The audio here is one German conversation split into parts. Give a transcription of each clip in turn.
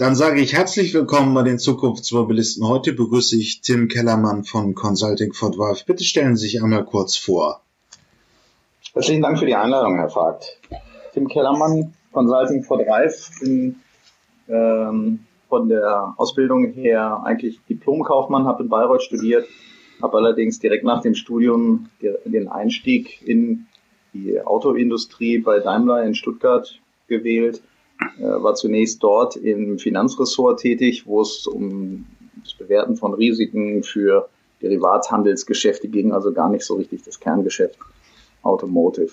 Dann sage ich herzlich willkommen bei den Zukunftsmobilisten. Heute begrüße ich Tim Kellermann von Consulting for Drive. Bitte stellen Sie sich einmal kurz vor. Herzlichen Dank für die Einladung, Herr Vogt. Tim Kellermann, Consulting for Drive. Bin ähm, von der Ausbildung her eigentlich Diplomkaufmann, habe in Bayreuth studiert, habe allerdings direkt nach dem Studium den Einstieg in die Autoindustrie bei Daimler in Stuttgart gewählt, äh, war zunächst dort im Finanzressort tätig, wo es um das Bewerten von Risiken für Derivatshandelsgeschäfte ging, also gar nicht so richtig das Kerngeschäft Automotive.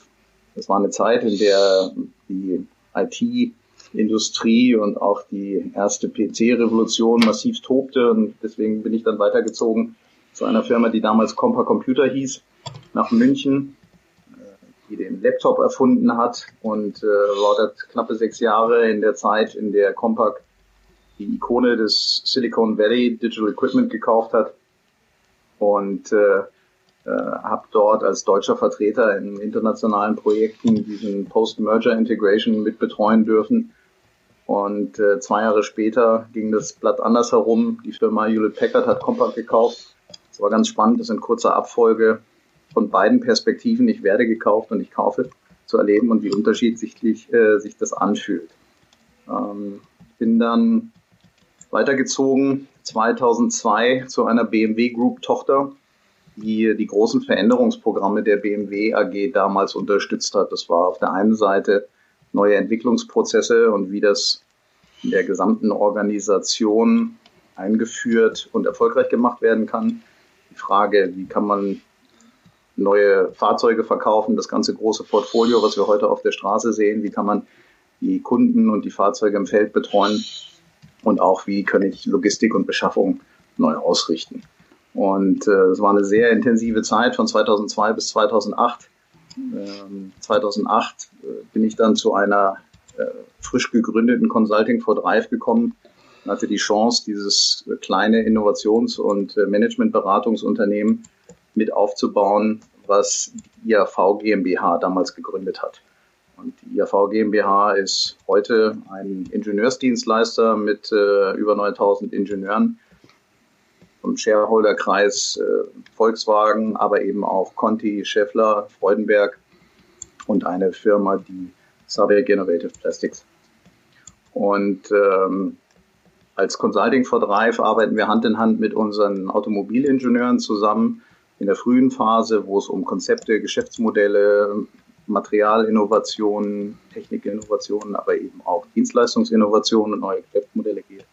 Das war eine Zeit, in der die IT-Industrie und auch die erste PC-Revolution massiv tobte und deswegen bin ich dann weitergezogen zu einer Firma, die damals Compa Computer hieß, nach München, äh, die den Laptop erfunden hat und äh, war knappe sechs Jahre in der Zeit, in der Compaq die Ikone des Silicon Valley Digital Equipment gekauft hat und äh, äh, habe dort als deutscher Vertreter in internationalen Projekten diesen Post-Merger Integration mit betreuen dürfen. Und äh, zwei Jahre später ging das Blatt anders herum. Die Firma Hewlett Packard hat Compaq gekauft. Das war ganz spannend, das in kurzer Abfolge von beiden Perspektiven, ich werde gekauft und ich kaufe, zu erleben und wie unterschiedlich äh, sich das anfühlt. Ähm, bin dann weitergezogen 2002 zu einer BMW Group Tochter die die großen Veränderungsprogramme der BMW AG damals unterstützt hat. Das war auf der einen Seite neue Entwicklungsprozesse und wie das in der gesamten Organisation eingeführt und erfolgreich gemacht werden kann. Die Frage, wie kann man neue Fahrzeuge verkaufen, das ganze große Portfolio, was wir heute auf der Straße sehen, wie kann man die Kunden und die Fahrzeuge im Feld betreuen und auch wie kann ich Logistik und Beschaffung neu ausrichten. Und äh, es war eine sehr intensive Zeit von 2002 bis 2008. Ähm, 2008 äh, bin ich dann zu einer äh, frisch gegründeten Consulting for Drive gekommen und hatte die Chance, dieses kleine Innovations- und äh, Managementberatungsunternehmen mit aufzubauen, was die IAV GmbH damals gegründet hat. Und die IAV GmbH ist heute ein Ingenieursdienstleister mit äh, über 9000 Ingenieuren, vom Shareholderkreis äh, Volkswagen, aber eben auch Conti, Scheffler, Freudenberg und eine Firma, die Sabic Innovative Plastics. Und ähm, als Consulting for Drive arbeiten wir Hand in Hand mit unseren Automobilingenieuren zusammen in der frühen Phase, wo es um Konzepte, Geschäftsmodelle, Materialinnovationen, Technikinnovationen, aber eben auch Dienstleistungsinnovationen und neue Geschäftsmodelle geht.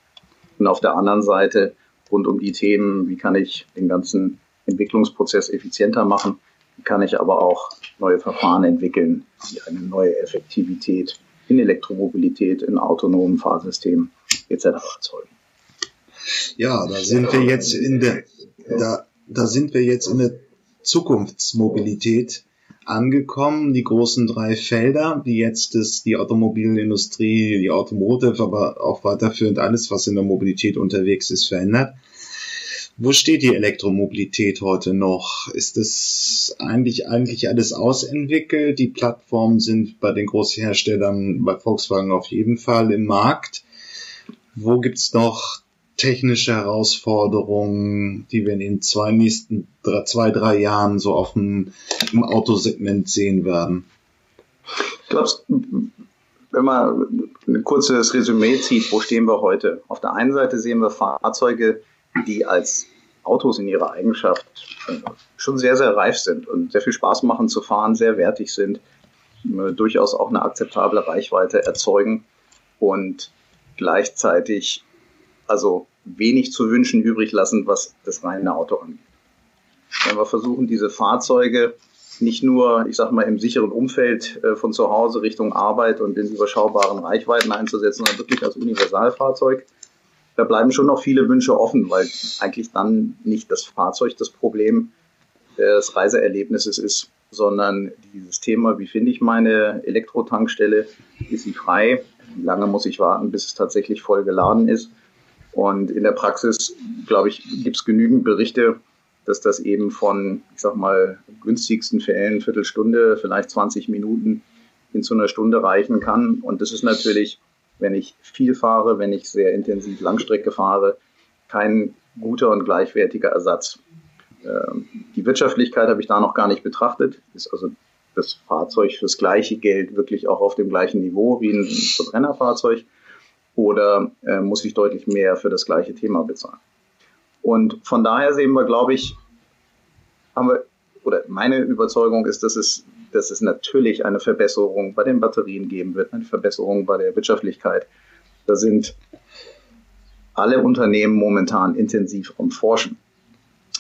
Und auf der anderen Seite rund um die Themen, wie kann ich den ganzen Entwicklungsprozess effizienter machen, wie kann ich aber auch neue Verfahren entwickeln, die eine neue Effektivität in Elektromobilität, in autonomen Fahrsystemen etc. erzeugen. Ja, da sind wir jetzt in der, da, da sind wir jetzt in der Zukunftsmobilität angekommen, die großen drei Felder, die jetzt ist die Automobilindustrie, die Automotive, aber auch weiterführend alles, was in der Mobilität unterwegs ist, verändert. Wo steht die Elektromobilität heute noch? Ist es eigentlich, eigentlich alles ausentwickelt? Die Plattformen sind bei den Großherstellern, bei Volkswagen auf jeden Fall im Markt. Wo gibt's noch technische Herausforderungen, die wir in den zwei nächsten drei, zwei, drei Jahren so auf dem, im Autosegment sehen werden? Ich glaube, wenn man ein kurzes Resümee zieht, wo stehen wir heute? Auf der einen Seite sehen wir Fahrzeuge, die als Autos in ihrer Eigenschaft äh, schon sehr, sehr reif sind und sehr viel Spaß machen zu fahren, sehr wertig sind, äh, durchaus auch eine akzeptable Reichweite erzeugen und gleichzeitig also wenig zu wünschen übrig lassen, was das reine Auto angeht. Wenn wir versuchen, diese Fahrzeuge nicht nur, ich sag mal, im sicheren Umfeld äh, von zu Hause Richtung Arbeit und in überschaubaren Reichweiten einzusetzen, sondern wirklich als Universalfahrzeug, da bleiben schon noch viele Wünsche offen, weil eigentlich dann nicht das Fahrzeug das Problem des Reiseerlebnisses ist, sondern dieses Thema, wie finde ich meine Elektrotankstelle, ist sie frei, wie lange muss ich warten, bis es tatsächlich voll geladen ist und in der Praxis, glaube ich, gibt es genügend Berichte, dass das eben von, ich sag mal, günstigsten Fällen Viertelstunde, vielleicht 20 Minuten hin zu einer Stunde reichen kann. Und das ist natürlich wenn ich viel fahre, wenn ich sehr intensiv Langstrecke fahre, kein guter und gleichwertiger Ersatz. Ähm, die Wirtschaftlichkeit habe ich da noch gar nicht betrachtet. Ist also das Fahrzeug fürs gleiche Geld wirklich auch auf dem gleichen Niveau wie ein Verbrennerfahrzeug? Oder äh, muss ich deutlich mehr für das gleiche Thema bezahlen? Und von daher sehen wir, glaube ich, haben wir, oder meine Überzeugung ist, dass es, dass es natürlich eine Verbesserung bei den Batterien geben wird, eine Verbesserung bei der Wirtschaftlichkeit. Da sind alle Unternehmen momentan intensiv am Forschen.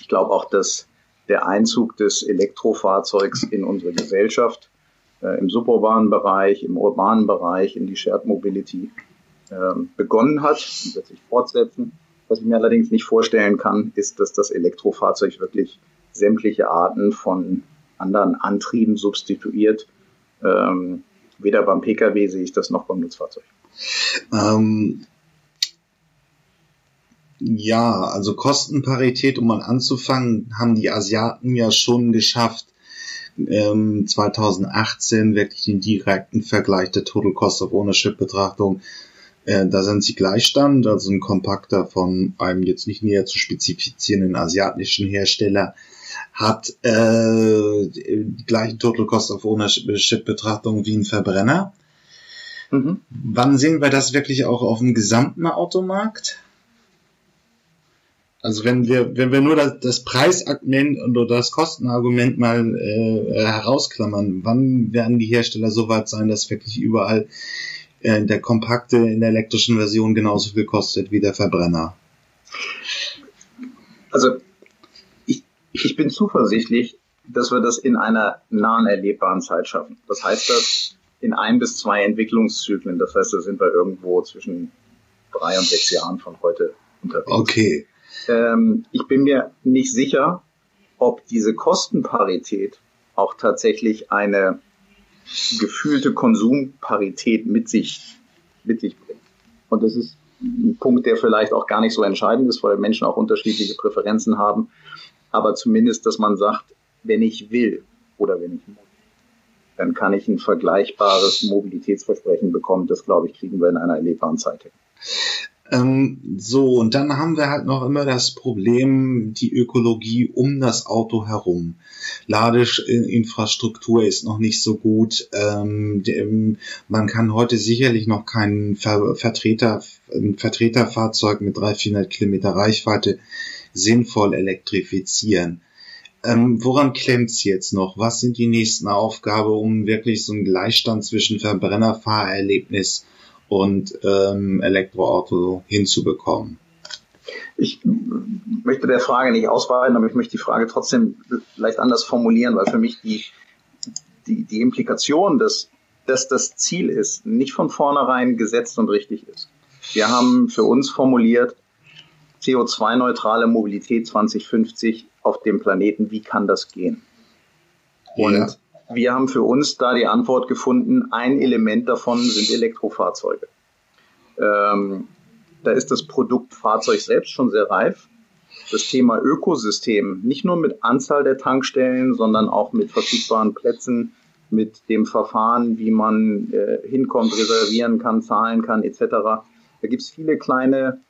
Ich glaube auch, dass der Einzug des Elektrofahrzeugs in unsere Gesellschaft äh, im suburbanen Bereich, im urbanen Bereich, in die Shared Mobility begonnen hat und wird sich fortsetzen. Was ich mir allerdings nicht vorstellen kann, ist, dass das Elektrofahrzeug wirklich sämtliche Arten von anderen Antrieben substituiert. Ähm, weder beim Pkw sehe ich das noch beim Nutzfahrzeug. Ähm, ja, also Kostenparität, um mal anzufangen, haben die Asiaten ja schon geschafft, ähm, 2018 wirklich den direkten Vergleich der Total Cost of Ownership Betrachtung. Äh, da sind sie Gleichstand, also ein Kompakter von einem jetzt nicht näher zu spezifizierenden asiatischen Hersteller hat äh, die gleichen Total Cost of Ownership Betrachtung wie ein Verbrenner. Mhm. Wann sehen wir das wirklich auch auf dem gesamten Automarkt? Also wenn wir, wenn wir nur das, das Preisargument oder das Kostenargument mal äh, herausklammern, wann werden die Hersteller so weit sein, dass wirklich überall äh, der kompakte in der elektrischen Version genauso viel kostet wie der Verbrenner? Also ich, ich bin zuversichtlich, dass wir das in einer nahen erlebbaren Zeit schaffen. Das heißt das in ein bis zwei Entwicklungszyklen. Das heißt, da sind wir irgendwo zwischen drei und sechs Jahren von heute unterwegs. Okay. Ähm, ich bin mir nicht sicher, ob diese Kostenparität auch tatsächlich eine gefühlte Konsumparität mit sich, mit sich bringt. Und das ist ein Punkt, der vielleicht auch gar nicht so entscheidend ist, weil Menschen auch unterschiedliche Präferenzen haben. Aber zumindest, dass man sagt, wenn ich will oder wenn ich muss, dann kann ich ein vergleichbares Mobilitätsversprechen bekommen. Das, glaube ich, kriegen wir in einer erlebbaren Zeit hin. Ähm, so, und dann haben wir halt noch immer das Problem, die Ökologie um das Auto herum. Ladeinfrastruktur ist noch nicht so gut. Ähm, man kann heute sicherlich noch kein Ver Vertreter, ein Vertreterfahrzeug mit 300, 400 Kilometer Reichweite sinnvoll elektrifizieren. Ähm, woran klemmt's jetzt noch? Was sind die nächsten Aufgaben, um wirklich so einen Gleichstand zwischen Verbrennerfahrerlebnis und ähm, Elektroauto hinzubekommen. Ich möchte der Frage nicht ausweiten, aber ich möchte die Frage trotzdem vielleicht anders formulieren, weil für mich die, die, die Implikation, dass, dass das Ziel ist, nicht von vornherein gesetzt und richtig ist. Wir haben für uns formuliert, CO2-neutrale Mobilität 2050 auf dem Planeten, wie kann das gehen? Und ja wir haben für uns da die Antwort gefunden, ein Element davon sind Elektrofahrzeuge. Ähm, da ist das Produkt Fahrzeug selbst schon sehr reif. Das Thema Ökosystem, nicht nur mit Anzahl der Tankstellen, sondern auch mit verfügbaren Plätzen, mit dem Verfahren, wie man äh, hinkommt, reservieren kann, zahlen kann, etc. Da gibt es viele kleine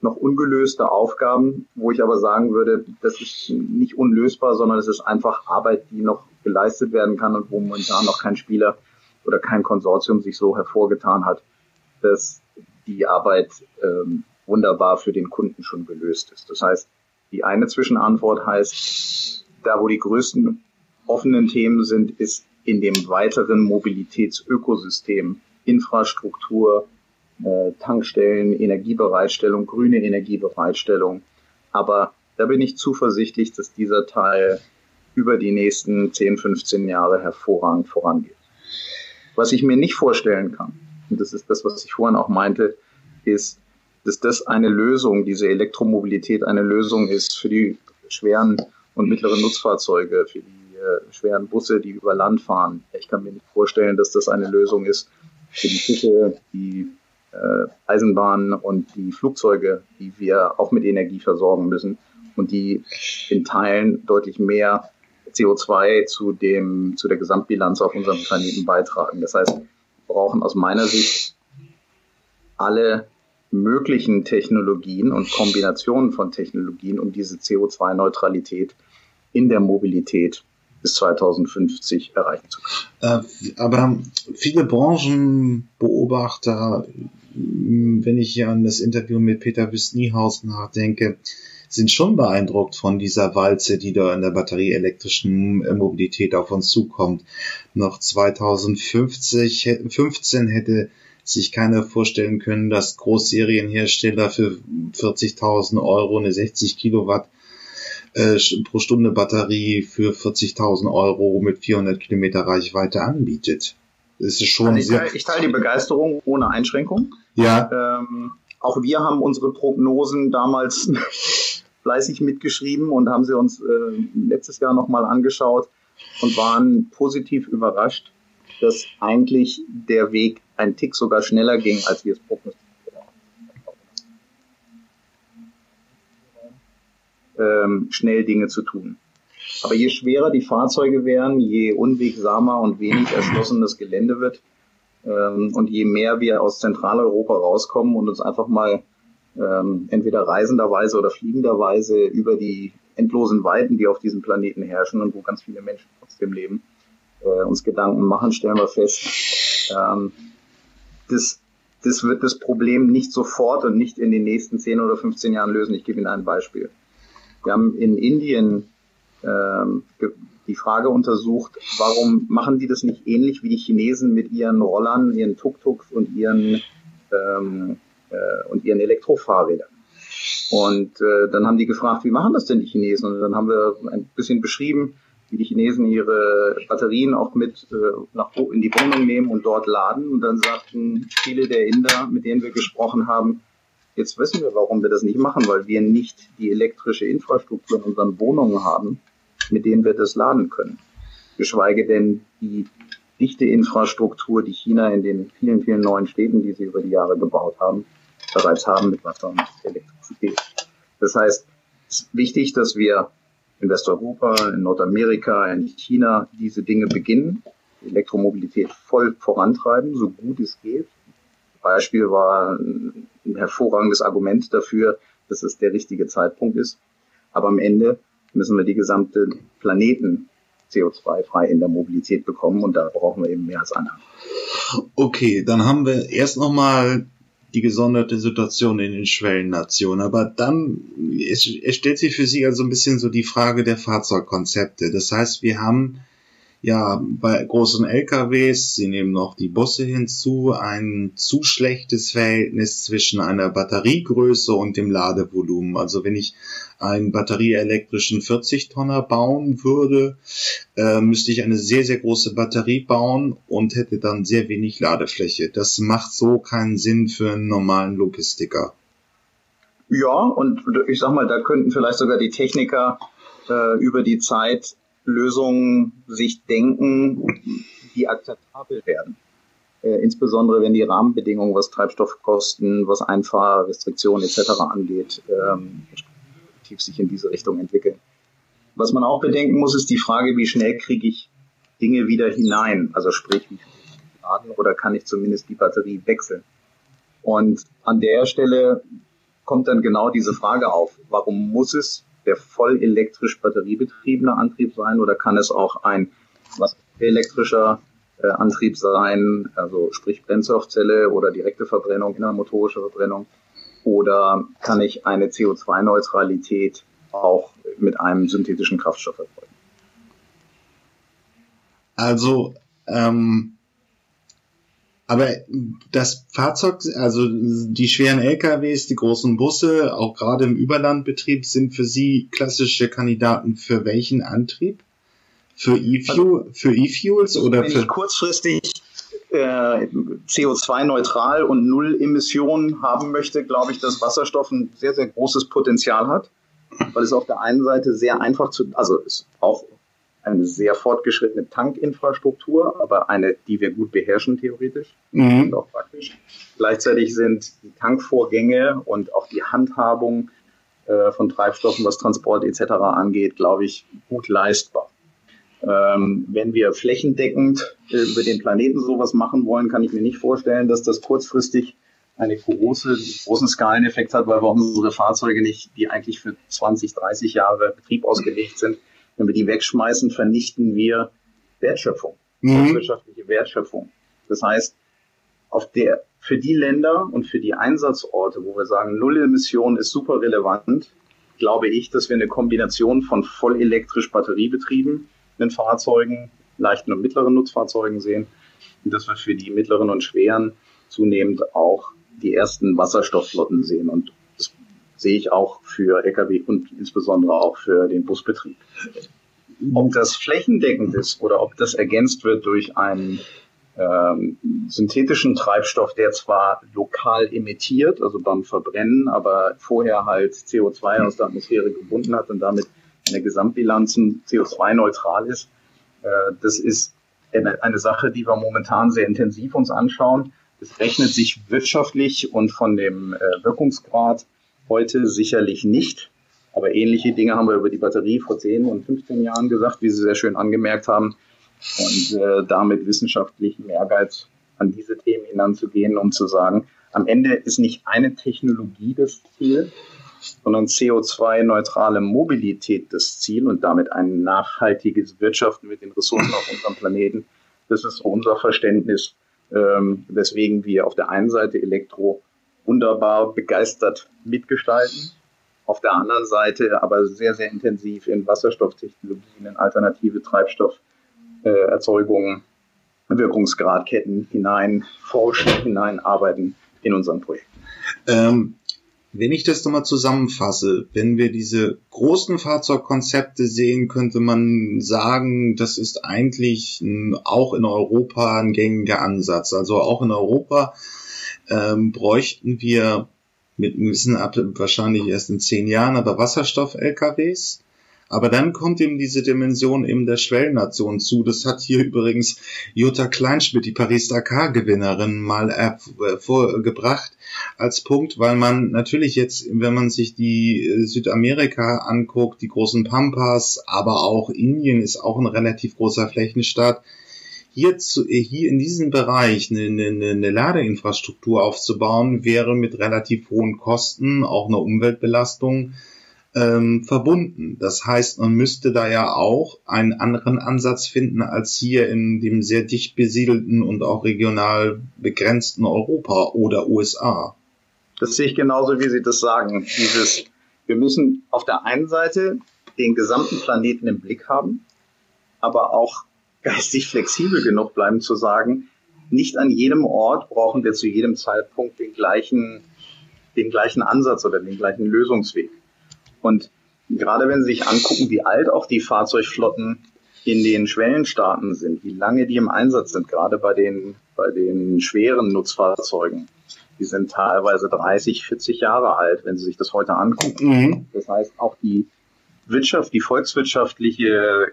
noch ungelöste Aufgaben, wo ich aber sagen würde, das ist nicht unlösbar, sondern es ist einfach Arbeit, die noch geleistet werden kann und wo momentan noch kein Spieler oder kein Konsortium sich so hervorgetan hat, dass die Arbeit ähm, wunderbar für den Kunden schon gelöst ist. Das heißt, die eine Zwischenantwort heißt, da wo die größten offenen Themen sind, ist in dem weiteren Mobilitätsökosystem, Infrastruktur, äh, Tankstellen, Energiebereitstellung, grüne Energiebereitstellung. Aber da bin ich zuversichtlich, dass dieser Teil über die nächsten 10, 15 Jahre hervorragend vorangeht. Was ich mir nicht vorstellen kann, und das ist das, was ich vorhin auch meinte, ist, dass das eine Lösung, diese Elektromobilität eine Lösung ist für die schweren und mittleren Nutzfahrzeuge, für die äh, schweren Busse, die über Land fahren. Ich kann mir nicht vorstellen, dass das eine Lösung ist für die Fische, die äh, Eisenbahnen und die Flugzeuge, die wir auch mit Energie versorgen müssen und die in Teilen deutlich mehr CO2 zu dem, zu der Gesamtbilanz auf unserem Planeten beitragen. Das heißt, wir brauchen aus meiner Sicht alle möglichen Technologien und Kombinationen von Technologien, um diese CO2-Neutralität in der Mobilität bis 2050 erreichen zu können. Äh, aber viele Branchenbeobachter, wenn ich hier an das Interview mit Peter Wüst-Niehaus nachdenke, sind schon beeindruckt von dieser Walze, die da in der batterieelektrischen äh, Mobilität auf uns zukommt. Noch 2050, 15 hätte sich keiner vorstellen können, dass Großserienhersteller für 40.000 Euro eine 60 Kilowatt äh, pro Stunde Batterie für 40.000 Euro mit 400 Kilometer Reichweite anbietet. Das ist schon also ich, teile, ich teile die Begeisterung ohne Einschränkung. Ja. Ähm, auch wir haben unsere Prognosen damals fleißig mitgeschrieben und haben sie uns äh, letztes Jahr nochmal angeschaut und waren positiv überrascht, dass eigentlich der Weg ein Tick sogar schneller ging, als wir es prognostiziert haben. Ähm, schnell Dinge zu tun. Aber je schwerer die Fahrzeuge werden, je unwegsamer und wenig erschlossen das Gelände wird ähm, und je mehr wir aus Zentraleuropa rauskommen und uns einfach mal ähm, entweder reisenderweise oder fliegenderweise über die endlosen Weiten, die auf diesem Planeten herrschen und wo ganz viele Menschen trotzdem leben, äh, uns Gedanken machen, stellen wir fest, ähm, das, das wird das Problem nicht sofort und nicht in den nächsten 10 oder 15 Jahren lösen. Ich gebe Ihnen ein Beispiel. Wir haben in Indien ähm, die Frage untersucht, warum machen die das nicht ähnlich wie die Chinesen mit ihren Rollern, ihren Tuk-Tuks und ihren ähm, äh, und ihren Elektrofahrrädern. Und äh, dann haben die gefragt, wie machen das denn die Chinesen? Und dann haben wir ein bisschen beschrieben, wie die Chinesen ihre Batterien auch mit äh, nach, in die Wohnung nehmen und dort laden. Und dann sagten viele der Inder, mit denen wir gesprochen haben, jetzt wissen wir, warum wir das nicht machen, weil wir nicht die elektrische Infrastruktur in unseren Wohnungen haben, mit denen wir das laden können. Geschweige denn die dichte Infrastruktur, die China in den vielen, vielen neuen Städten, die sie über die Jahre gebaut haben, bereits haben mit Wasser und Elektrizität. Das heißt, es ist wichtig, dass wir in Westeuropa, in Nordamerika, in China diese Dinge beginnen, Elektromobilität voll vorantreiben, so gut es geht. Beispiel war ein hervorragendes Argument dafür, dass es der richtige Zeitpunkt ist. Aber am Ende müssen wir die gesamte Planeten CO2-frei in der Mobilität bekommen und da brauchen wir eben mehr als Anhang. Okay, dann haben wir erst nochmal die gesonderte Situation in den Schwellennationen. Aber dann es, es stellt sich für Sie also ein bisschen so die Frage der Fahrzeugkonzepte. Das heißt, wir haben ja, bei großen LKWs, Sie nehmen noch die Busse hinzu, ein zu schlechtes Verhältnis zwischen einer Batteriegröße und dem Ladevolumen. Also wenn ich einen batterieelektrischen 40-Tonner bauen würde, äh, müsste ich eine sehr, sehr große Batterie bauen und hätte dann sehr wenig Ladefläche. Das macht so keinen Sinn für einen normalen Logistiker. Ja, und ich sag mal, da könnten vielleicht sogar die Techniker äh, über die Zeit Lösungen sich denken, die akzeptabel werden. Äh, insbesondere wenn die Rahmenbedingungen, was Treibstoffkosten, was Einfahrrestriktionen etc. angeht, ähm, sich in diese Richtung entwickeln. Was man auch bedenken muss, ist die Frage, wie schnell kriege ich Dinge wieder hinein? Also sprich, wie laden oder kann ich zumindest die Batterie wechseln? Und an der Stelle kommt dann genau diese Frage auf, warum muss es der voll elektrisch batteriebetriebene Antrieb sein oder kann es auch ein was elektrischer äh, Antrieb sein, also sprich Brennstoffzelle oder direkte Verbrennung, innermotorische Verbrennung? Oder kann ich eine CO2-Neutralität auch mit einem synthetischen Kraftstoff erzeugen? Also ähm, aber das Fahrzeug, also die schweren LKWs, die großen Busse, auch gerade im Überlandbetrieb, sind für Sie klassische Kandidaten für welchen Antrieb? Für E-Fuel, für E-Fuels oder wenn für? Ich kurzfristig äh, CO2-neutral und Null Emissionen haben möchte, glaube ich, dass Wasserstoff ein sehr, sehr großes Potenzial hat, weil es auf der einen Seite sehr einfach zu, also es auch eine sehr fortgeschrittene Tankinfrastruktur, aber eine, die wir gut beherrschen theoretisch mhm. und auch praktisch. Gleichzeitig sind die Tankvorgänge und auch die Handhabung äh, von Treibstoffen, was Transport etc. angeht, glaube ich, gut leistbar. Ähm, wenn wir flächendeckend äh, über den Planeten sowas machen wollen, kann ich mir nicht vorstellen, dass das kurzfristig eine große, großen Skaleneffekt hat, weil wir unsere Fahrzeuge nicht, die eigentlich für 20, 30 Jahre Betrieb ausgelegt sind, wenn wir die wegschmeißen, vernichten wir Wertschöpfung, mhm. wirtschaftliche Wertschöpfung. Das heißt, auf der, für die Länder und für die Einsatzorte, wo wir sagen, Null Emission ist super relevant, glaube ich, dass wir eine Kombination von voll elektrisch batteriebetriebenen Fahrzeugen, leichten und mittleren Nutzfahrzeugen sehen und dass wir für die mittleren und schweren zunehmend auch die ersten Wasserstoffflotten sehen. Und sehe ich auch für Lkw und insbesondere auch für den Busbetrieb. Ob das flächendeckend ist oder ob das ergänzt wird durch einen ähm, synthetischen Treibstoff, der zwar lokal emittiert, also beim Verbrennen, aber vorher halt CO2 aus der Atmosphäre gebunden hat und damit in der Gesamtbilanz CO2-neutral ist. Äh, das ist eine, eine Sache, die wir momentan sehr intensiv uns anschauen. Es rechnet sich wirtschaftlich und von dem äh, Wirkungsgrad heute sicherlich nicht. Aber ähnliche Dinge haben wir über die Batterie vor 10 und 15 Jahren gesagt, wie Sie sehr schön angemerkt haben. Und äh, damit wissenschaftlichen Ehrgeiz an diese Themen hinanzugehen, um zu sagen, am Ende ist nicht eine Technologie das Ziel, sondern CO2-neutrale Mobilität das Ziel und damit ein nachhaltiges Wirtschaften mit den Ressourcen auf unserem Planeten. Das ist unser Verständnis ähm, weswegen wir auf der einen Seite Elektro wunderbar begeistert mitgestalten, auf der anderen Seite aber sehr, sehr intensiv in Wasserstofftechnologien, in alternative Treibstofferzeugungen, Wirkungsgradketten hinein forschen, hineinarbeiten in unseren Projekten. Ähm, wenn ich das nochmal zusammenfasse, wenn wir diese großen Fahrzeugkonzepte sehen, könnte man sagen, das ist eigentlich auch in Europa ein gängiger Ansatz. Also auch in Europa ähm, bräuchten wir mit einem gewissen Ab wahrscheinlich erst in zehn Jahren, aber Wasserstoff-LKWs. Aber dann kommt eben diese Dimension eben der Schwellennation zu. Das hat hier übrigens Jutta Kleinschmidt, die Paris-Dakar-Gewinnerin, mal vorgebracht als Punkt, weil man natürlich jetzt, wenn man sich die äh, Südamerika anguckt, die großen Pampas, aber auch Indien ist auch ein relativ großer Flächenstaat, hier, zu, hier in diesem Bereich eine, eine, eine Ladeinfrastruktur aufzubauen, wäre mit relativ hohen Kosten, auch eine Umweltbelastung, ähm, verbunden. Das heißt, man müsste da ja auch einen anderen Ansatz finden als hier in dem sehr dicht besiedelten und auch regional begrenzten Europa oder USA. Das sehe ich genauso, wie Sie das sagen. Dieses, wir müssen auf der einen Seite den gesamten Planeten im Blick haben, aber auch geistig flexibel genug bleiben zu sagen, nicht an jedem Ort brauchen wir zu jedem Zeitpunkt den gleichen, den gleichen Ansatz oder den gleichen Lösungsweg. Und gerade wenn Sie sich angucken, wie alt auch die Fahrzeugflotten in den Schwellenstaaten sind, wie lange die im Einsatz sind, gerade bei den, bei den schweren Nutzfahrzeugen. Die sind teilweise 30, 40 Jahre alt, wenn Sie sich das heute angucken. Mhm. Das heißt, auch die Wirtschaft, die volkswirtschaftliche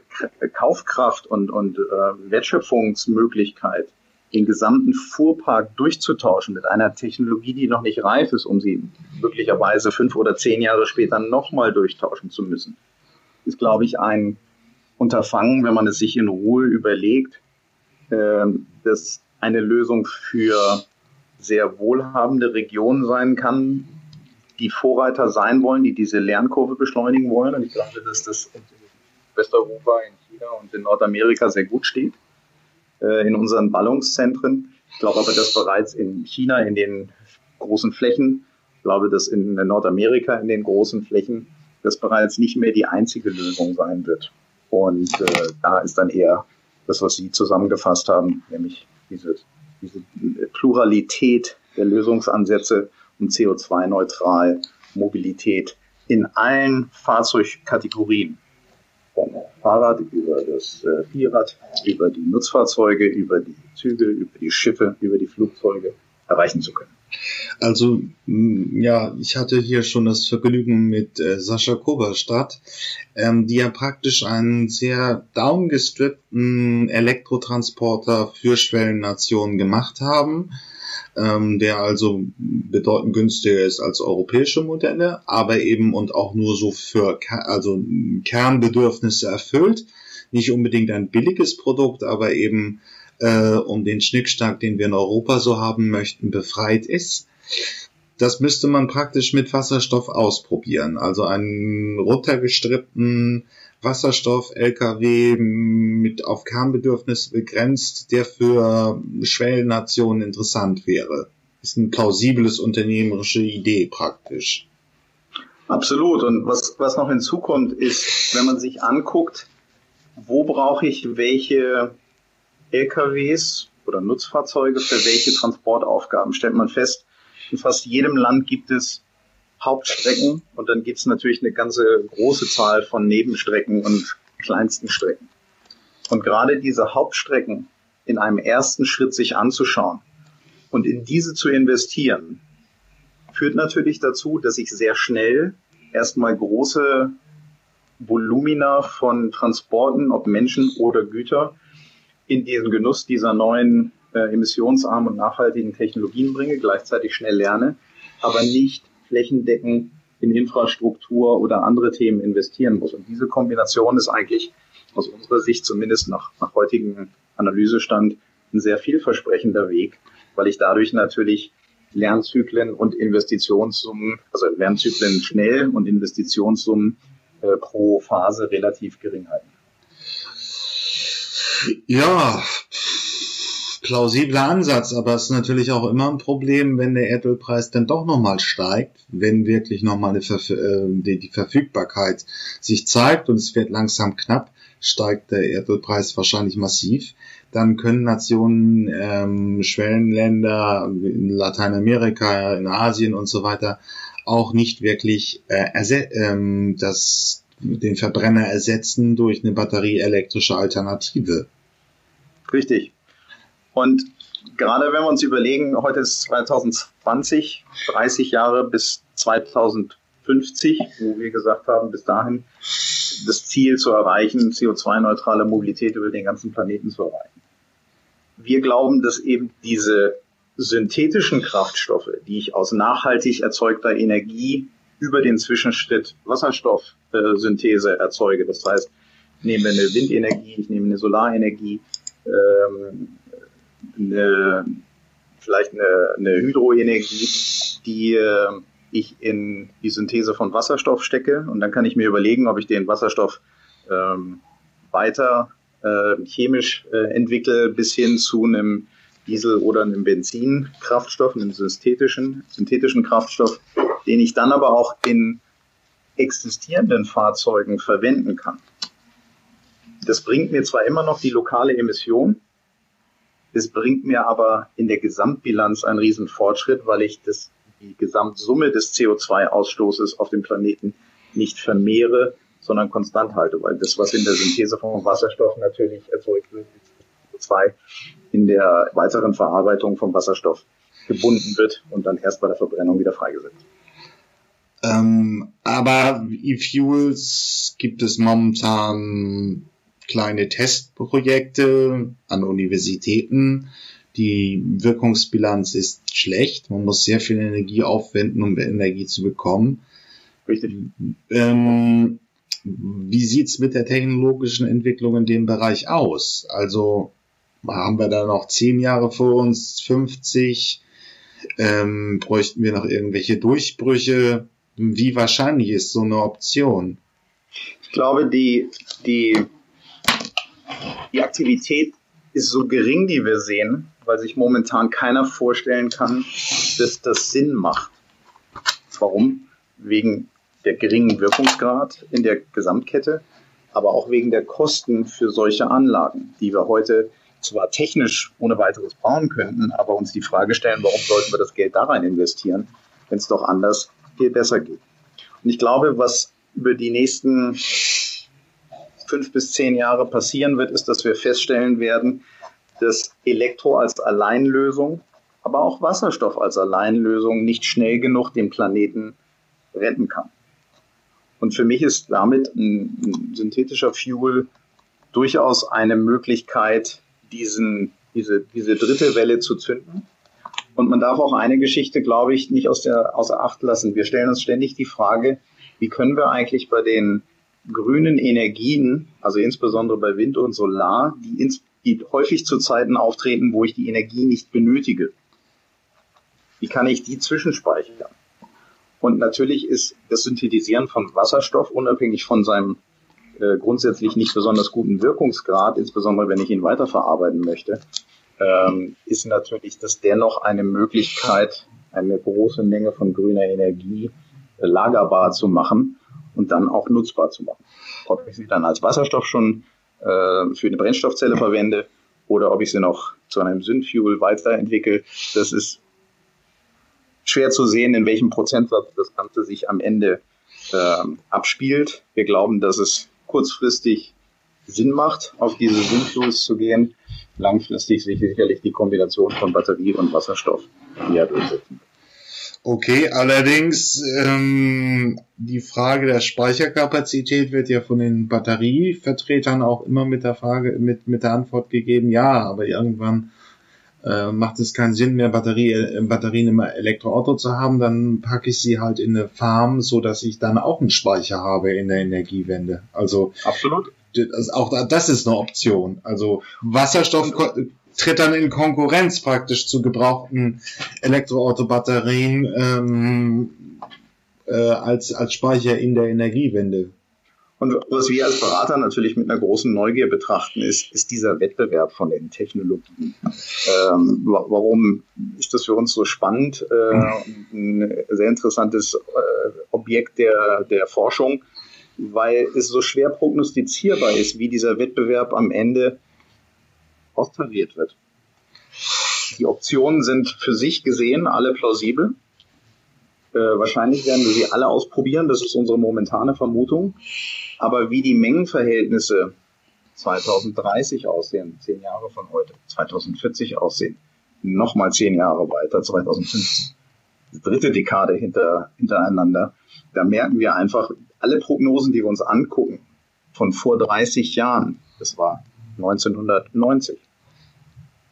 Kaufkraft und, und äh, Wertschöpfungsmöglichkeit den gesamten Fuhrpark durchzutauschen mit einer Technologie, die noch nicht reif ist, um sie möglicherweise fünf oder zehn Jahre später nochmal durchtauschen zu müssen, ist, glaube ich, ein Unterfangen, wenn man es sich in Ruhe überlegt, äh, das eine Lösung für sehr wohlhabende Regionen sein kann, die Vorreiter sein wollen, die diese Lernkurve beschleunigen wollen. Und ich glaube, dass das in Westeuropa, in China und in Nordamerika sehr gut steht äh, in unseren Ballungszentren. Ich glaube aber, dass bereits in China in den großen Flächen, ich glaube, dass in Nordamerika in den großen Flächen das bereits nicht mehr die einzige Lösung sein wird. Und äh, da ist dann eher das, was Sie zusammengefasst haben, nämlich diese, diese Pluralität der Lösungsansätze um CO2-neutral Mobilität in allen Fahrzeugkategorien. Vom Fahrrad, über das äh, Vierrad, über die Nutzfahrzeuge, über die Züge, über die Schiffe, über die Flugzeuge erreichen zu können. Also ja, ich hatte hier schon das Vergnügen mit äh, Sascha Koberstadt, ähm, die ja praktisch einen sehr downgestrippten Elektrotransporter für Schwellennationen gemacht haben ähm, der also bedeutend günstiger ist als europäische Modelle, aber eben und auch nur so für also Kernbedürfnisse erfüllt. Nicht unbedingt ein billiges Produkt, aber eben äh, um den Schnickschnack, den wir in Europa so haben möchten, befreit ist. Das müsste man praktisch mit Wasserstoff ausprobieren. Also einen runtergestrippten Wasserstoff-LKW mit auf Kernbedürfnisse begrenzt, der für Schwellennationen interessant wäre. Ist eine plausibles unternehmerische Idee praktisch. Absolut. Und was, was noch hinzukommt, ist, wenn man sich anguckt, wo brauche ich welche LKWs oder Nutzfahrzeuge für welche Transportaufgaben, stellt man fest, in fast jedem Land gibt es Hauptstrecken und dann gibt es natürlich eine ganze große Zahl von Nebenstrecken und kleinsten Strecken. Und gerade diese Hauptstrecken in einem ersten Schritt sich anzuschauen und in diese zu investieren, führt natürlich dazu, dass ich sehr schnell erstmal große Volumina von Transporten, ob Menschen oder Güter, in diesen Genuss dieser neuen äh, emissionsarmen und nachhaltigen Technologien bringe, gleichzeitig schnell lerne, aber nicht flächendeckend in Infrastruktur oder andere Themen investieren muss. Und diese Kombination ist eigentlich aus unserer Sicht zumindest nach, nach heutigem Analysestand ein sehr vielversprechender Weg, weil ich dadurch natürlich Lernzyklen und Investitionssummen, also Lernzyklen schnell und Investitionssummen äh, pro Phase relativ gering halten. Ja, plausibler Ansatz, aber es ist natürlich auch immer ein Problem, wenn der Erdölpreis dann doch nochmal steigt, wenn wirklich nochmal äh, die, die Verfügbarkeit sich zeigt und es wird langsam knapp, steigt der Erdölpreis wahrscheinlich massiv. Dann können Nationen, ähm, Schwellenländer in Lateinamerika, in Asien und so weiter auch nicht wirklich äh, ähm, das, den Verbrenner ersetzen durch eine batterieelektrische Alternative. Richtig. Und gerade wenn wir uns überlegen, heute ist 2020, 30 Jahre bis 2050, wo wir gesagt haben, bis dahin das Ziel zu erreichen, CO2-neutrale Mobilität über den ganzen Planeten zu erreichen. Wir glauben, dass eben diese synthetischen Kraftstoffe, die ich aus nachhaltig erzeugter Energie über den Zwischenschritt Wasserstoffsynthese erzeuge, das heißt, ich nehme eine Windenergie, ich nehme eine Solarenergie, ähm, eine, vielleicht eine, eine Hydroenergie, die äh, ich in die Synthese von Wasserstoff stecke und dann kann ich mir überlegen, ob ich den Wasserstoff ähm, weiter äh, chemisch äh, entwickle bis hin zu einem Diesel- oder einem Benzinkraftstoff, einem synthetischen, synthetischen Kraftstoff, den ich dann aber auch in existierenden Fahrzeugen verwenden kann. Das bringt mir zwar immer noch die lokale Emission, es bringt mir aber in der Gesamtbilanz einen riesen Fortschritt, weil ich das, die Gesamtsumme des CO2-Ausstoßes auf dem Planeten nicht vermehre, sondern konstant halte, weil das, was in der Synthese von Wasserstoff natürlich erzeugt wird, CO2 in der weiteren Verarbeitung von Wasserstoff gebunden wird und dann erst bei der Verbrennung wieder freigesetzt. Ähm, aber E-Fuels gibt es momentan kleine Testprojekte an Universitäten. Die Wirkungsbilanz ist schlecht. Man muss sehr viel Energie aufwenden, um Energie zu bekommen. Richtig. Ähm, wie sieht's mit der technologischen Entwicklung in dem Bereich aus? Also haben wir da noch zehn Jahre vor uns, 50? Ähm, bräuchten wir noch irgendwelche Durchbrüche? Wie wahrscheinlich ist so eine Option? Ich glaube, die, die die Aktivität ist so gering, die wir sehen, weil sich momentan keiner vorstellen kann, dass das Sinn macht. Warum? Wegen der geringen Wirkungsgrad in der Gesamtkette, aber auch wegen der Kosten für solche Anlagen, die wir heute zwar technisch ohne weiteres bauen könnten, aber uns die Frage stellen, warum sollten wir das Geld da rein investieren, wenn es doch anders viel besser geht. Und ich glaube, was über die nächsten fünf bis zehn Jahre passieren wird, ist, dass wir feststellen werden, dass Elektro als Alleinlösung, aber auch Wasserstoff als Alleinlösung nicht schnell genug den Planeten retten kann. Und für mich ist damit ein, ein synthetischer Fuel durchaus eine Möglichkeit, diesen, diese, diese dritte Welle zu zünden. Und man darf auch eine Geschichte, glaube ich, nicht aus der, außer Acht lassen. Wir stellen uns ständig die Frage, wie können wir eigentlich bei den grünen Energien, also insbesondere bei Wind und Solar, die, ins, die häufig zu Zeiten auftreten, wo ich die Energie nicht benötige. wie kann ich die zwischenspeichern? Und natürlich ist das Synthetisieren von Wasserstoff unabhängig von seinem äh, grundsätzlich nicht besonders guten Wirkungsgrad, insbesondere wenn ich ihn weiterverarbeiten möchte, ähm, ist natürlich das dennoch eine Möglichkeit, eine große Menge von grüner Energie äh, lagerbar zu machen und dann auch nutzbar zu machen. Ob ich sie dann als Wasserstoff schon äh, für eine Brennstoffzelle verwende oder ob ich sie noch zu einem Synfuel weiterentwickle, das ist schwer zu sehen, in welchem Prozentsatz das Ganze sich am Ende äh, abspielt. Wir glauben, dass es kurzfristig Sinn macht, auf diese Synfuels zu gehen. Langfristig sich sicherlich die Kombination von Batterie und Wasserstoff eher durchsetzen. Okay, allerdings ähm, die Frage der Speicherkapazität wird ja von den Batterievertretern auch immer mit der Frage, mit, mit der Antwort gegeben, ja, aber irgendwann äh, macht es keinen Sinn mehr, Batterie, äh, Batterien im Elektroauto zu haben, dann packe ich sie halt in eine Farm, so dass ich dann auch einen Speicher habe in der Energiewende. Also absolut. Das, auch das ist eine Option. Also Wasserstoff tritt dann in Konkurrenz praktisch zu gebrauchten Elektroautobatterien ähm, äh, als als Speicher in der Energiewende. Und was wir als Berater natürlich mit einer großen Neugier betrachten, ist, ist dieser Wettbewerb von den Technologien. Ähm, warum ist das für uns so spannend? Äh, ein sehr interessantes äh, Objekt der, der Forschung, weil es so schwer prognostizierbar ist, wie dieser Wettbewerb am Ende austariert wird. Die Optionen sind für sich gesehen alle plausibel. Äh, wahrscheinlich werden wir sie alle ausprobieren, das ist unsere momentane Vermutung. Aber wie die Mengenverhältnisse 2030 aussehen, zehn Jahre von heute, 2040 aussehen, nochmal zehn Jahre weiter, 2050, die dritte Dekade hinter, hintereinander, da merken wir einfach, alle Prognosen, die wir uns angucken, von vor 30 Jahren, das war 1990,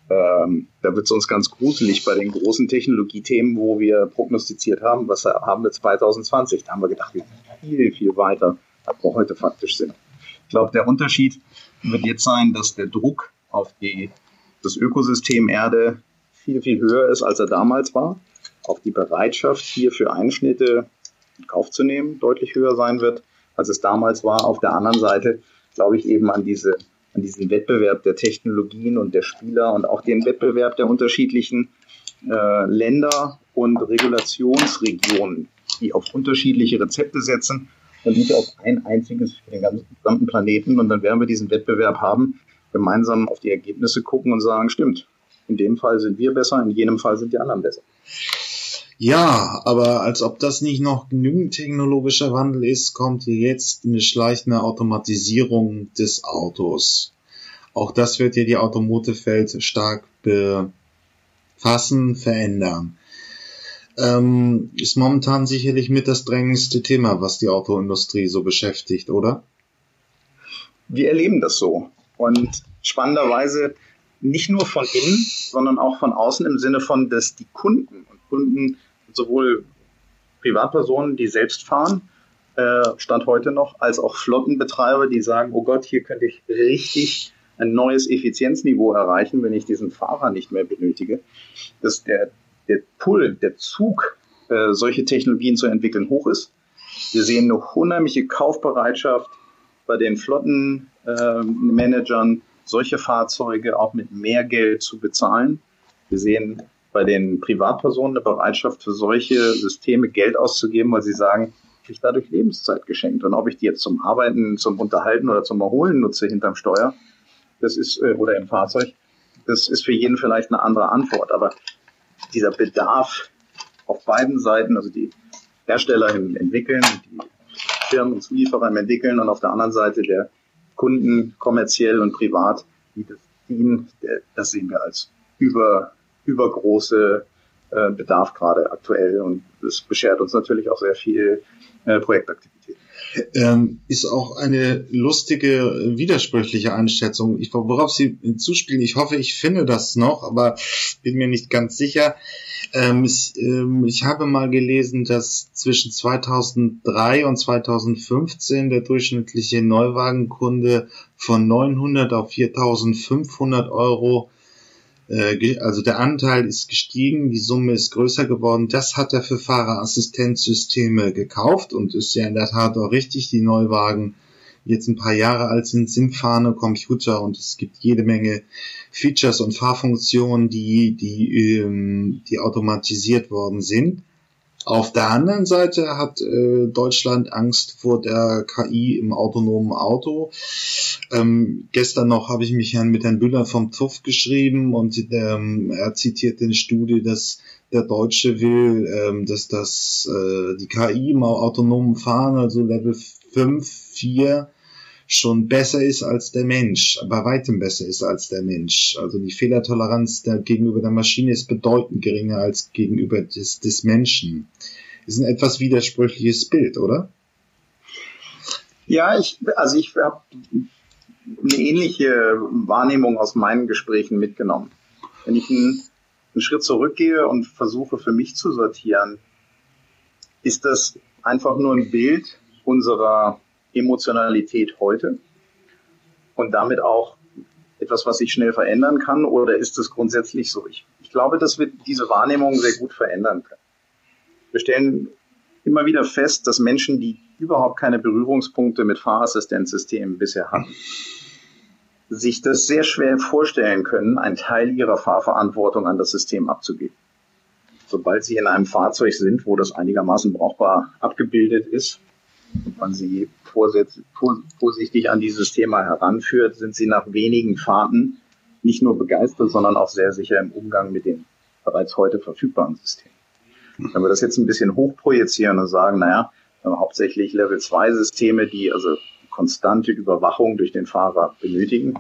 ähm, da wird es uns ganz gruselig bei den großen Technologiethemen, wo wir prognostiziert haben, was haben wir 2020? Da haben wir gedacht, wir sind viel, viel weiter wo heute faktisch sind. Ich glaube, der Unterschied wird jetzt sein, dass der Druck auf die, das Ökosystem Erde viel, viel höher ist, als er damals war. Auch die Bereitschaft, hier für Einschnitte in Kauf zu nehmen, deutlich höher sein wird, als es damals war. Auf der anderen Seite glaube ich eben an diese an diesen Wettbewerb der Technologien und der Spieler und auch den Wettbewerb der unterschiedlichen äh, Länder und Regulationsregionen, die auf unterschiedliche Rezepte setzen und nicht auf ein einziges für den ganzen gesamten Planeten. Und dann werden wir diesen Wettbewerb haben, gemeinsam auf die Ergebnisse gucken und sagen, stimmt, in dem Fall sind wir besser, in jenem Fall sind die anderen besser. Ja, aber als ob das nicht noch genügend technologischer Wandel ist, kommt hier jetzt eine schleichende Automatisierung des Autos. Auch das wird hier die Automotive-Welt stark befassen, verändern ähm, ist momentan sicherlich mit das drängendste Thema, was die Autoindustrie so beschäftigt, oder? Wir erleben das so. Und spannenderweise nicht nur von innen, sondern auch von außen im Sinne von, dass die Kunden und Kunden sowohl Privatpersonen, die selbst fahren, äh, Stand heute noch, als auch Flottenbetreiber, die sagen, oh Gott, hier könnte ich richtig ein neues Effizienzniveau erreichen, wenn ich diesen Fahrer nicht mehr benötige. Dass der der Pull, der Zug, äh, solche Technologien zu entwickeln, hoch ist. Wir sehen eine unheimliche Kaufbereitschaft bei den Flottenmanagern, äh, solche Fahrzeuge auch mit mehr Geld zu bezahlen. Wir sehen bei den Privatpersonen eine Bereitschaft für solche Systeme Geld auszugeben, weil sie sagen, ich dadurch Lebenszeit geschenkt. Und ob ich die jetzt zum Arbeiten, zum Unterhalten oder zum Erholen nutze hinterm Steuer, das ist, äh, oder im Fahrzeug, das ist für jeden vielleicht eine andere Antwort. Aber dieser Bedarf auf beiden Seiten, also die Hersteller im Entwickeln, die Firmen und Zulieferer im Entwickeln und auf der anderen Seite der Kunden kommerziell und privat, die das dienen, das sehen wir als über, übergroße äh, Bedarf gerade aktuell und das beschert uns natürlich auch sehr viel äh, Projektaktivität ähm, ist auch eine lustige, widersprüchliche Einschätzung. Ich, worauf Sie zuspielen, ich hoffe, ich finde das noch, aber bin mir nicht ganz sicher. Ähm, ich, ähm, ich habe mal gelesen, dass zwischen 2003 und 2015 der durchschnittliche Neuwagenkunde von 900 auf 4500 Euro also der Anteil ist gestiegen, die Summe ist größer geworden. Das hat er für Fahrerassistenzsysteme gekauft und ist ja in der Tat auch richtig. Die Neuwagen jetzt ein paar Jahre alt sind, sind fahrende Computer und es gibt jede Menge Features und Fahrfunktionen, die, die, ähm, die automatisiert worden sind. Auf der anderen Seite hat äh, Deutschland Angst vor der KI im autonomen Auto. Ähm, gestern noch habe ich mich mit Herrn Büller vom TUF geschrieben und ähm, er zitiert eine Studie, dass der Deutsche will, ähm, dass das äh, die KI im autonomen Fahren, also Level 5, 4, schon besser ist als der Mensch, bei weitem besser ist als der Mensch. Also die Fehlertoleranz der, gegenüber der Maschine ist bedeutend geringer als gegenüber des, des Menschen. Ist ein etwas widersprüchliches Bild, oder? Ja, ich, also ich habe eine ähnliche Wahrnehmung aus meinen Gesprächen mitgenommen. Wenn ich einen, einen Schritt zurückgehe und versuche für mich zu sortieren, ist das einfach nur ein Bild unserer Emotionalität heute und damit auch etwas, was sich schnell verändern kann oder ist es grundsätzlich so? Ich, ich glaube, dass wir diese Wahrnehmung sehr gut verändern können. Wir stellen immer wieder fest, dass Menschen, die überhaupt keine Berührungspunkte mit Fahrassistenzsystemen bisher hatten, sich das sehr schwer vorstellen können, einen Teil ihrer Fahrverantwortung an das System abzugeben. Sobald sie in einem Fahrzeug sind, wo das einigermaßen brauchbar abgebildet ist, man sie vorsichtig an dieses Thema heranführt, sind sie nach wenigen Fahrten nicht nur begeistert, sondern auch sehr sicher im Umgang mit den bereits heute verfügbaren Systemen. Wenn wir das jetzt ein bisschen hochprojizieren und sagen, naja, hauptsächlich Level 2 Systeme, die also konstante Überwachung durch den Fahrer benötigen.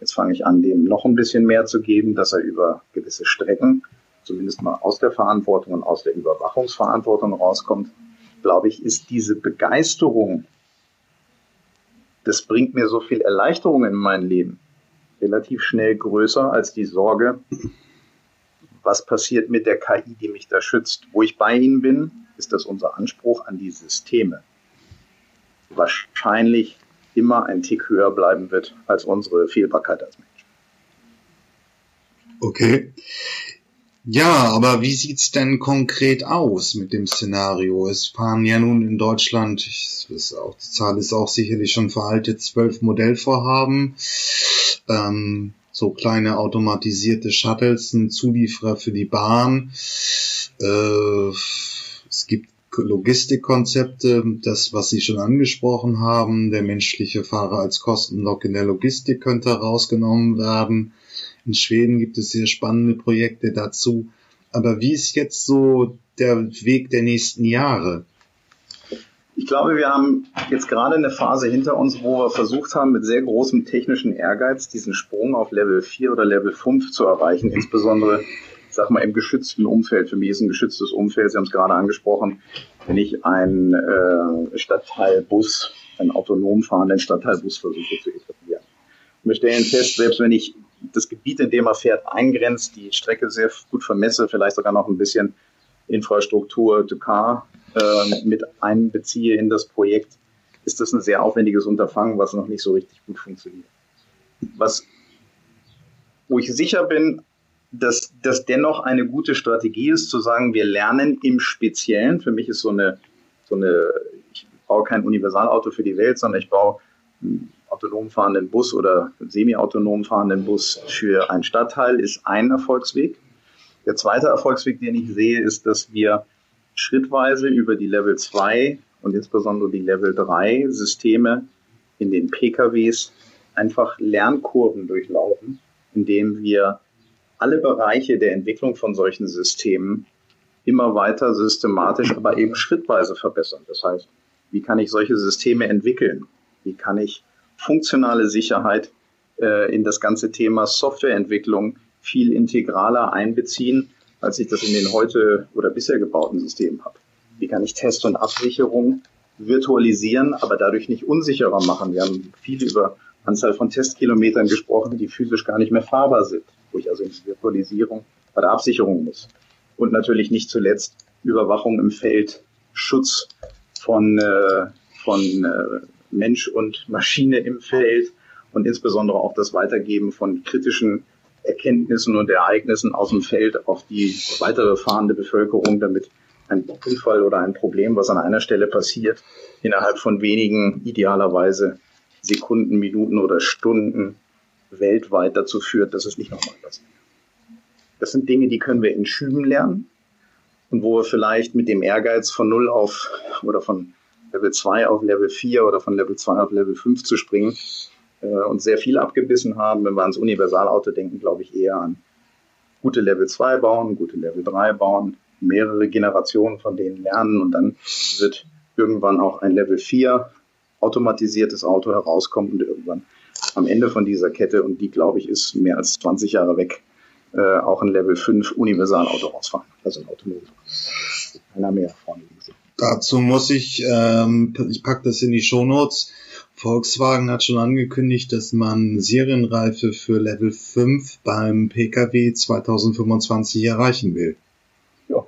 Jetzt fange ich an, dem noch ein bisschen mehr zu geben, dass er über gewisse Strecken zumindest mal aus der Verantwortung und aus der Überwachungsverantwortung rauskommt glaube ich, ist diese Begeisterung, das bringt mir so viel Erleichterung in mein Leben, relativ schnell größer als die Sorge, was passiert mit der KI, die mich da schützt. Wo ich bei Ihnen bin, ist das unser Anspruch an die Systeme. Wahrscheinlich immer ein Tick höher bleiben wird als unsere Fehlbarkeit als Mensch. Okay. Ja, aber wie sieht's denn konkret aus mit dem Szenario? Es fahren ja nun in Deutschland, auch, die Zahl ist auch sicherlich schon veraltet, zwölf Modellvorhaben. Ähm, so kleine automatisierte Shuttles, ein Zulieferer für die Bahn. Äh, es gibt Logistikkonzepte, das, was Sie schon angesprochen haben, der menschliche Fahrer als Kostenlock in der Logistik könnte rausgenommen werden. In Schweden gibt es sehr spannende Projekte dazu. Aber wie ist jetzt so der Weg der nächsten Jahre? Ich glaube, wir haben jetzt gerade eine Phase hinter uns, wo wir versucht haben, mit sehr großem technischen Ehrgeiz diesen Sprung auf Level 4 oder Level 5 zu erreichen, insbesondere ich sag mal, im geschützten Umfeld. Für mich ist ein geschütztes Umfeld, Sie haben es gerade angesprochen, wenn ich einen äh, Stadtteilbus, einen autonom fahrenden Stadtteilbus versuche zu etablieren. wir stellen fest, selbst wenn ich das Gebiet, in dem er fährt, eingrenzt, die Strecke sehr gut vermesse, vielleicht sogar noch ein bisschen Infrastruktur car äh, mit einbeziehe in das Projekt, ist das ein sehr aufwendiges Unterfangen, was noch nicht so richtig gut funktioniert. Was, wo ich sicher bin, dass das dennoch eine gute Strategie ist, zu sagen, wir lernen im Speziellen. Für mich ist so eine, so eine, ich baue kein Universalauto für die Welt, sondern ich baue autonom fahrenden Bus oder semi-autonom fahrenden Bus für ein Stadtteil ist ein Erfolgsweg. Der zweite Erfolgsweg, den ich sehe, ist, dass wir schrittweise über die Level 2 und insbesondere die Level 3 Systeme in den PKWs einfach Lernkurven durchlaufen, indem wir alle Bereiche der Entwicklung von solchen Systemen immer weiter systematisch, aber eben schrittweise verbessern. Das heißt, wie kann ich solche Systeme entwickeln? Wie kann ich funktionale Sicherheit äh, in das ganze Thema Softwareentwicklung viel integraler einbeziehen, als ich das in den heute oder bisher gebauten Systemen habe. Wie kann ich Test- und Absicherung virtualisieren, aber dadurch nicht unsicherer machen? Wir haben viel über Anzahl von Testkilometern gesprochen, die physisch gar nicht mehr fahrbar sind, wo ich also in die Virtualisierung bei der Absicherung muss. Und natürlich nicht zuletzt Überwachung im Feld, Schutz von, äh, von äh, Mensch und Maschine im Feld und insbesondere auch das Weitergeben von kritischen Erkenntnissen und Ereignissen aus dem Feld auf die weitere fahrende Bevölkerung, damit ein Unfall oder ein Problem, was an einer Stelle passiert, innerhalb von wenigen, idealerweise Sekunden, Minuten oder Stunden weltweit dazu führt, dass es nicht nochmal passiert. Das sind Dinge, die können wir in Schüben lernen und wo wir vielleicht mit dem Ehrgeiz von 0 auf oder von Level 2 auf Level 4 oder von Level 2 auf Level 5 zu springen äh, und sehr viel abgebissen haben. Wenn wir ans Universalauto denken, glaube ich eher an gute Level 2 bauen, gute Level 3 bauen, mehrere Generationen von denen lernen und dann wird irgendwann auch ein Level 4 automatisiertes Auto herauskommen und irgendwann am Ende von dieser Kette, und die glaube ich ist mehr als 20 Jahre weg, äh, auch ein Level 5 Universalauto rausfahren. Also ein Automobil. Keiner mehr vorne links. Dazu muss ich, ähm, ich packe das in die Shownotes. Volkswagen hat schon angekündigt, dass man Serienreife für Level 5 beim Pkw 2025 erreichen will. Ja,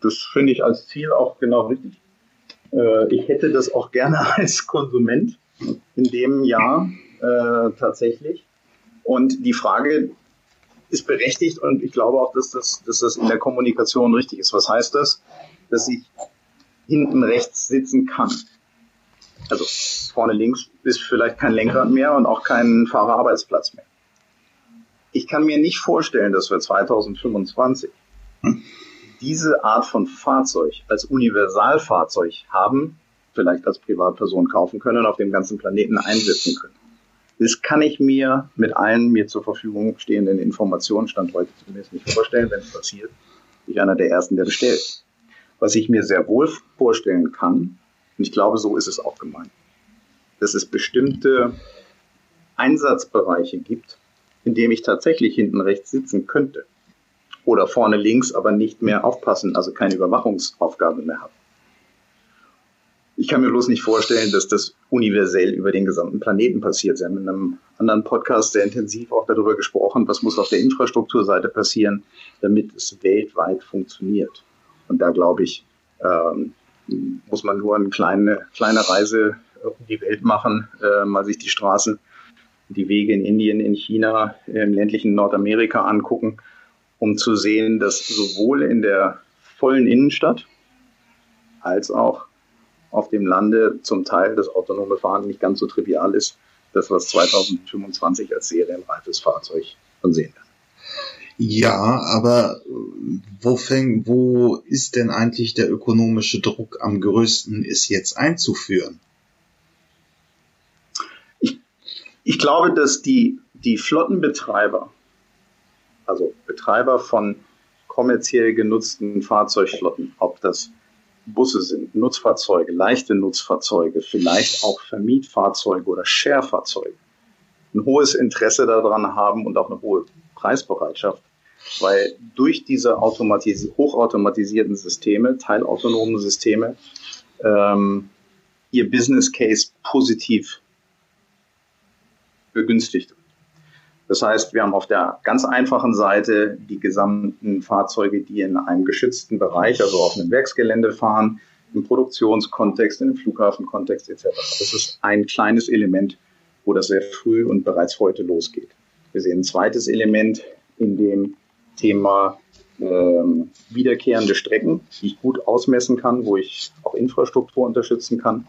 das finde ich als Ziel auch genau richtig. Äh, ich hätte das auch gerne als Konsument in dem Jahr äh, tatsächlich. Und die Frage ist berechtigt und ich glaube auch, dass das, dass das in der Kommunikation richtig ist. Was heißt das? Dass ich hinten rechts sitzen kann. Also vorne links ist vielleicht kein Lenkrad mehr und auch kein Fahrerarbeitsplatz mehr. Ich kann mir nicht vorstellen, dass wir 2025 diese Art von Fahrzeug als Universalfahrzeug haben, vielleicht als Privatperson kaufen können und auf dem ganzen Planeten einsetzen können. Das kann ich mir mit allen mir zur Verfügung stehenden Informationen, Stand heute zumindest nicht vorstellen, wenn es passiert. Ich einer der Ersten, der bestellt. Was ich mir sehr wohl vorstellen kann, und ich glaube, so ist es auch gemeint, dass es bestimmte Einsatzbereiche gibt, in dem ich tatsächlich hinten rechts sitzen könnte. Oder vorne links, aber nicht mehr aufpassen, also keine Überwachungsaufgabe mehr habe. Ich kann mir bloß nicht vorstellen, dass das universell über den gesamten Planeten passiert. Sie haben in einem anderen Podcast sehr intensiv auch darüber gesprochen, was muss auf der Infrastrukturseite passieren, damit es weltweit funktioniert. Und da glaube ich, ähm, muss man nur eine kleine, kleine Reise um die Welt machen, äh, mal sich die Straßen, die Wege in Indien, in China, im ländlichen Nordamerika angucken, um zu sehen, dass sowohl in der vollen Innenstadt als auch auf dem Lande zum Teil das autonome Fahren nicht ganz so trivial ist, das was 2025 als serienreifes Fahrzeug von sehen wird. Ja, aber wo, fäng, wo ist denn eigentlich der ökonomische Druck am größten, es jetzt einzuführen? Ich, ich glaube, dass die, die Flottenbetreiber, also Betreiber von kommerziell genutzten Fahrzeugflotten, ob das Busse sind, Nutzfahrzeuge, leichte Nutzfahrzeuge, vielleicht auch Vermietfahrzeuge oder Share-Fahrzeuge, ein hohes Interesse daran haben und auch eine hohe Preisbereitschaft, weil durch diese automatisi hochautomatisierten Systeme, teilautonomen Systeme, ähm, ihr Business Case positiv begünstigt. Das heißt, wir haben auf der ganz einfachen Seite die gesamten Fahrzeuge, die in einem geschützten Bereich, also auf einem Werksgelände fahren, im Produktionskontext, einem Flughafenkontext etc. Das ist ein kleines Element, wo das sehr früh und bereits heute losgeht. Wir sehen ein zweites Element in dem Thema ähm, wiederkehrende Strecken, die ich gut ausmessen kann, wo ich auch Infrastruktur unterstützen kann.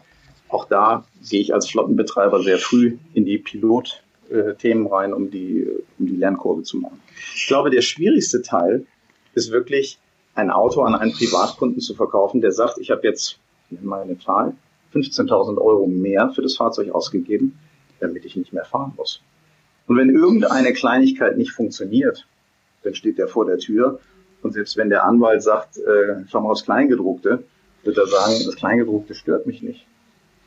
Auch da gehe ich als Flottenbetreiber sehr früh in die Pilot- äh, Themen rein, um die, um die Lernkurve zu machen. Ich glaube, der schwierigste Teil ist wirklich, ein Auto an einen Privatkunden zu verkaufen, der sagt, ich habe jetzt, meine Zahl, 15.000 Euro mehr für das Fahrzeug ausgegeben, damit ich nicht mehr fahren muss. Und wenn irgendeine Kleinigkeit nicht funktioniert, dann steht der vor der Tür und selbst wenn der Anwalt sagt, äh, schau mal aufs Kleingedruckte, wird er sagen, das Kleingedruckte stört mich nicht.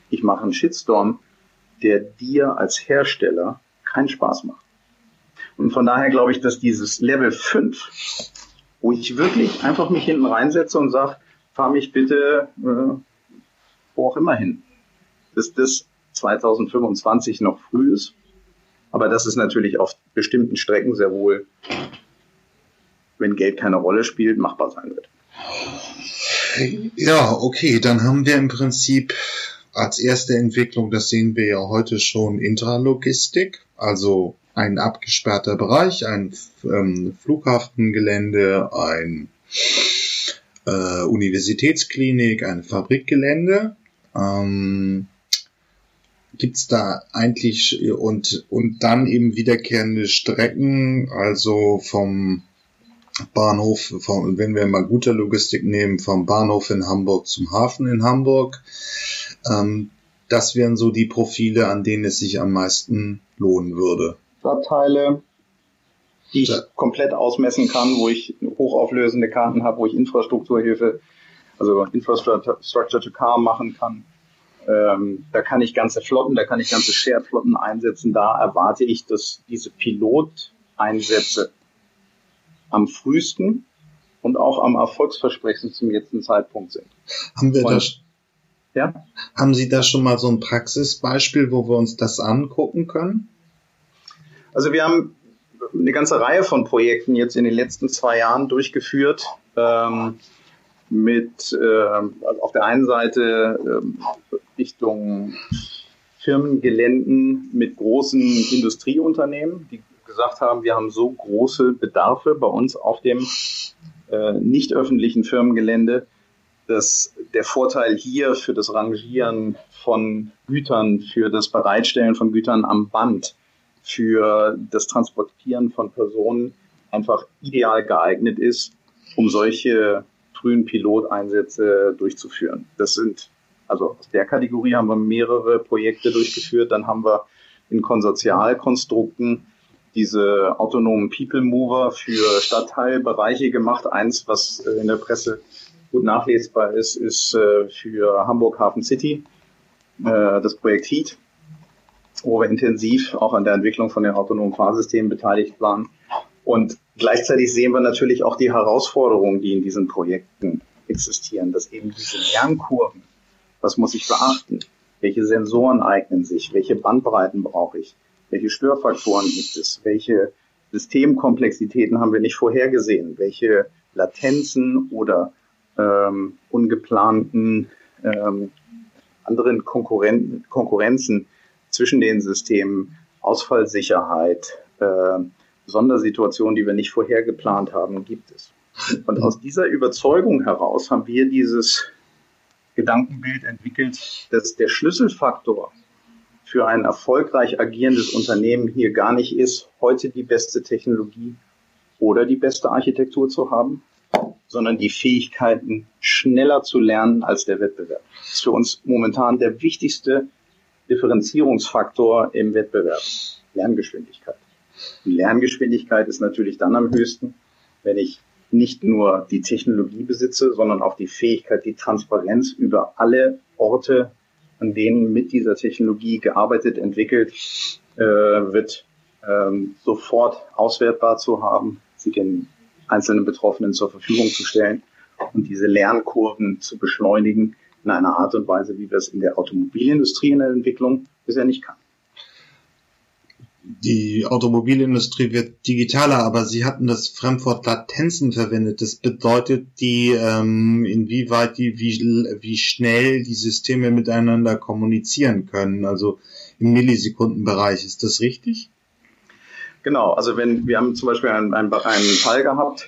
Ich mache einen Shitstorm, der dir als Hersteller keinen Spaß macht. Und von daher glaube ich, dass dieses Level 5, wo ich wirklich einfach mich hinten reinsetze und sage, fahr mich bitte äh, wo auch immer hin, dass das 2025 noch früh ist, aber dass es natürlich auf bestimmten Strecken sehr wohl, wenn Geld keine Rolle spielt, machbar sein wird. Ja, okay, dann haben wir im Prinzip als erste Entwicklung, das sehen wir ja heute schon, Intralogistik, also ein abgesperrter Bereich, ein ähm, Flughafengelände, ein äh, Universitätsklinik, ein Fabrikgelände. Ähm, gibt's da eigentlich und und dann eben wiederkehrende Strecken, also vom Bahnhof, vom, wenn wir mal guter Logistik nehmen, vom Bahnhof in Hamburg zum Hafen in Hamburg. Ähm, das wären so die Profile, an denen es sich am meisten lohnen würde. Stadtteile, die ich ja. komplett ausmessen kann, wo ich hochauflösende Karten habe, wo ich Infrastrukturhilfe, also Infrastructure to Car machen kann. Ähm, da kann ich ganze Flotten, da kann ich ganze Shared-Flotten einsetzen. Da erwarte ich, dass diese Piloteinsätze am frühesten und auch am erfolgsversprechendsten zum jetzigen Zeitpunkt sind. Haben wir das? Ja? Haben Sie da schon mal so ein Praxisbeispiel, wo wir uns das angucken können? Also wir haben eine ganze Reihe von Projekten jetzt in den letzten zwei Jahren durchgeführt. Ähm, mit äh, also auf der einen Seite äh, Richtung Firmengeländen mit großen Industrieunternehmen, die gesagt haben, wir haben so große Bedarfe bei uns auf dem äh, nicht öffentlichen Firmengelände, dass der Vorteil hier für das Rangieren von Gütern, für das Bereitstellen von Gütern am Band, für das Transportieren von Personen einfach ideal geeignet ist, um solche frühen Piloteinsätze durchzuführen. Das sind, also aus der Kategorie haben wir mehrere Projekte durchgeführt. Dann haben wir in Konsortialkonstrukten diese autonomen People Mover für Stadtteilbereiche gemacht. Eins, was äh, in der Presse gut nachlesbar ist, ist äh, für Hamburg Hafen City äh, das Projekt Heat, wo wir intensiv auch an der Entwicklung von den autonomen Fahrsystemen beteiligt waren. Und gleichzeitig sehen wir natürlich auch die Herausforderungen, die in diesen Projekten existieren, dass eben diese Lernkurven, was muss ich beachten? Welche Sensoren eignen sich? Welche Bandbreiten brauche ich? Welche Störfaktoren gibt es? Welche Systemkomplexitäten haben wir nicht vorhergesehen? Welche Latenzen oder ähm, ungeplanten ähm, anderen Konkurren Konkurrenzen zwischen den Systemen, Ausfallsicherheit, äh, Sondersituationen, die wir nicht vorher geplant haben, gibt es. Und aus dieser Überzeugung heraus haben wir dieses Gedankenbild entwickelt, dass der Schlüsselfaktor für ein erfolgreich agierendes Unternehmen hier gar nicht ist, heute die beste Technologie oder die beste Architektur zu haben, sondern die Fähigkeiten schneller zu lernen als der Wettbewerb. Das ist für uns momentan der wichtigste Differenzierungsfaktor im Wettbewerb. Lerngeschwindigkeit. Die Lerngeschwindigkeit ist natürlich dann am höchsten, wenn ich nicht nur die Technologie besitze, sondern auch die Fähigkeit, die Transparenz über alle Orte an denen mit dieser Technologie gearbeitet, entwickelt äh, wird, ähm, sofort auswertbar zu haben, sie den einzelnen Betroffenen zur Verfügung zu stellen und diese Lernkurven zu beschleunigen in einer Art und Weise, wie wir es in der Automobilindustrie in der Entwicklung bisher nicht kann die Automobilindustrie wird digitaler, aber Sie hatten das Fremdwort Latenzen verwendet. Das bedeutet die, ähm, inwieweit die, wie, wie schnell die Systeme miteinander kommunizieren können, also im Millisekundenbereich. Ist das richtig? Genau, also wenn wir haben zum Beispiel einen, einen, einen Fall gehabt,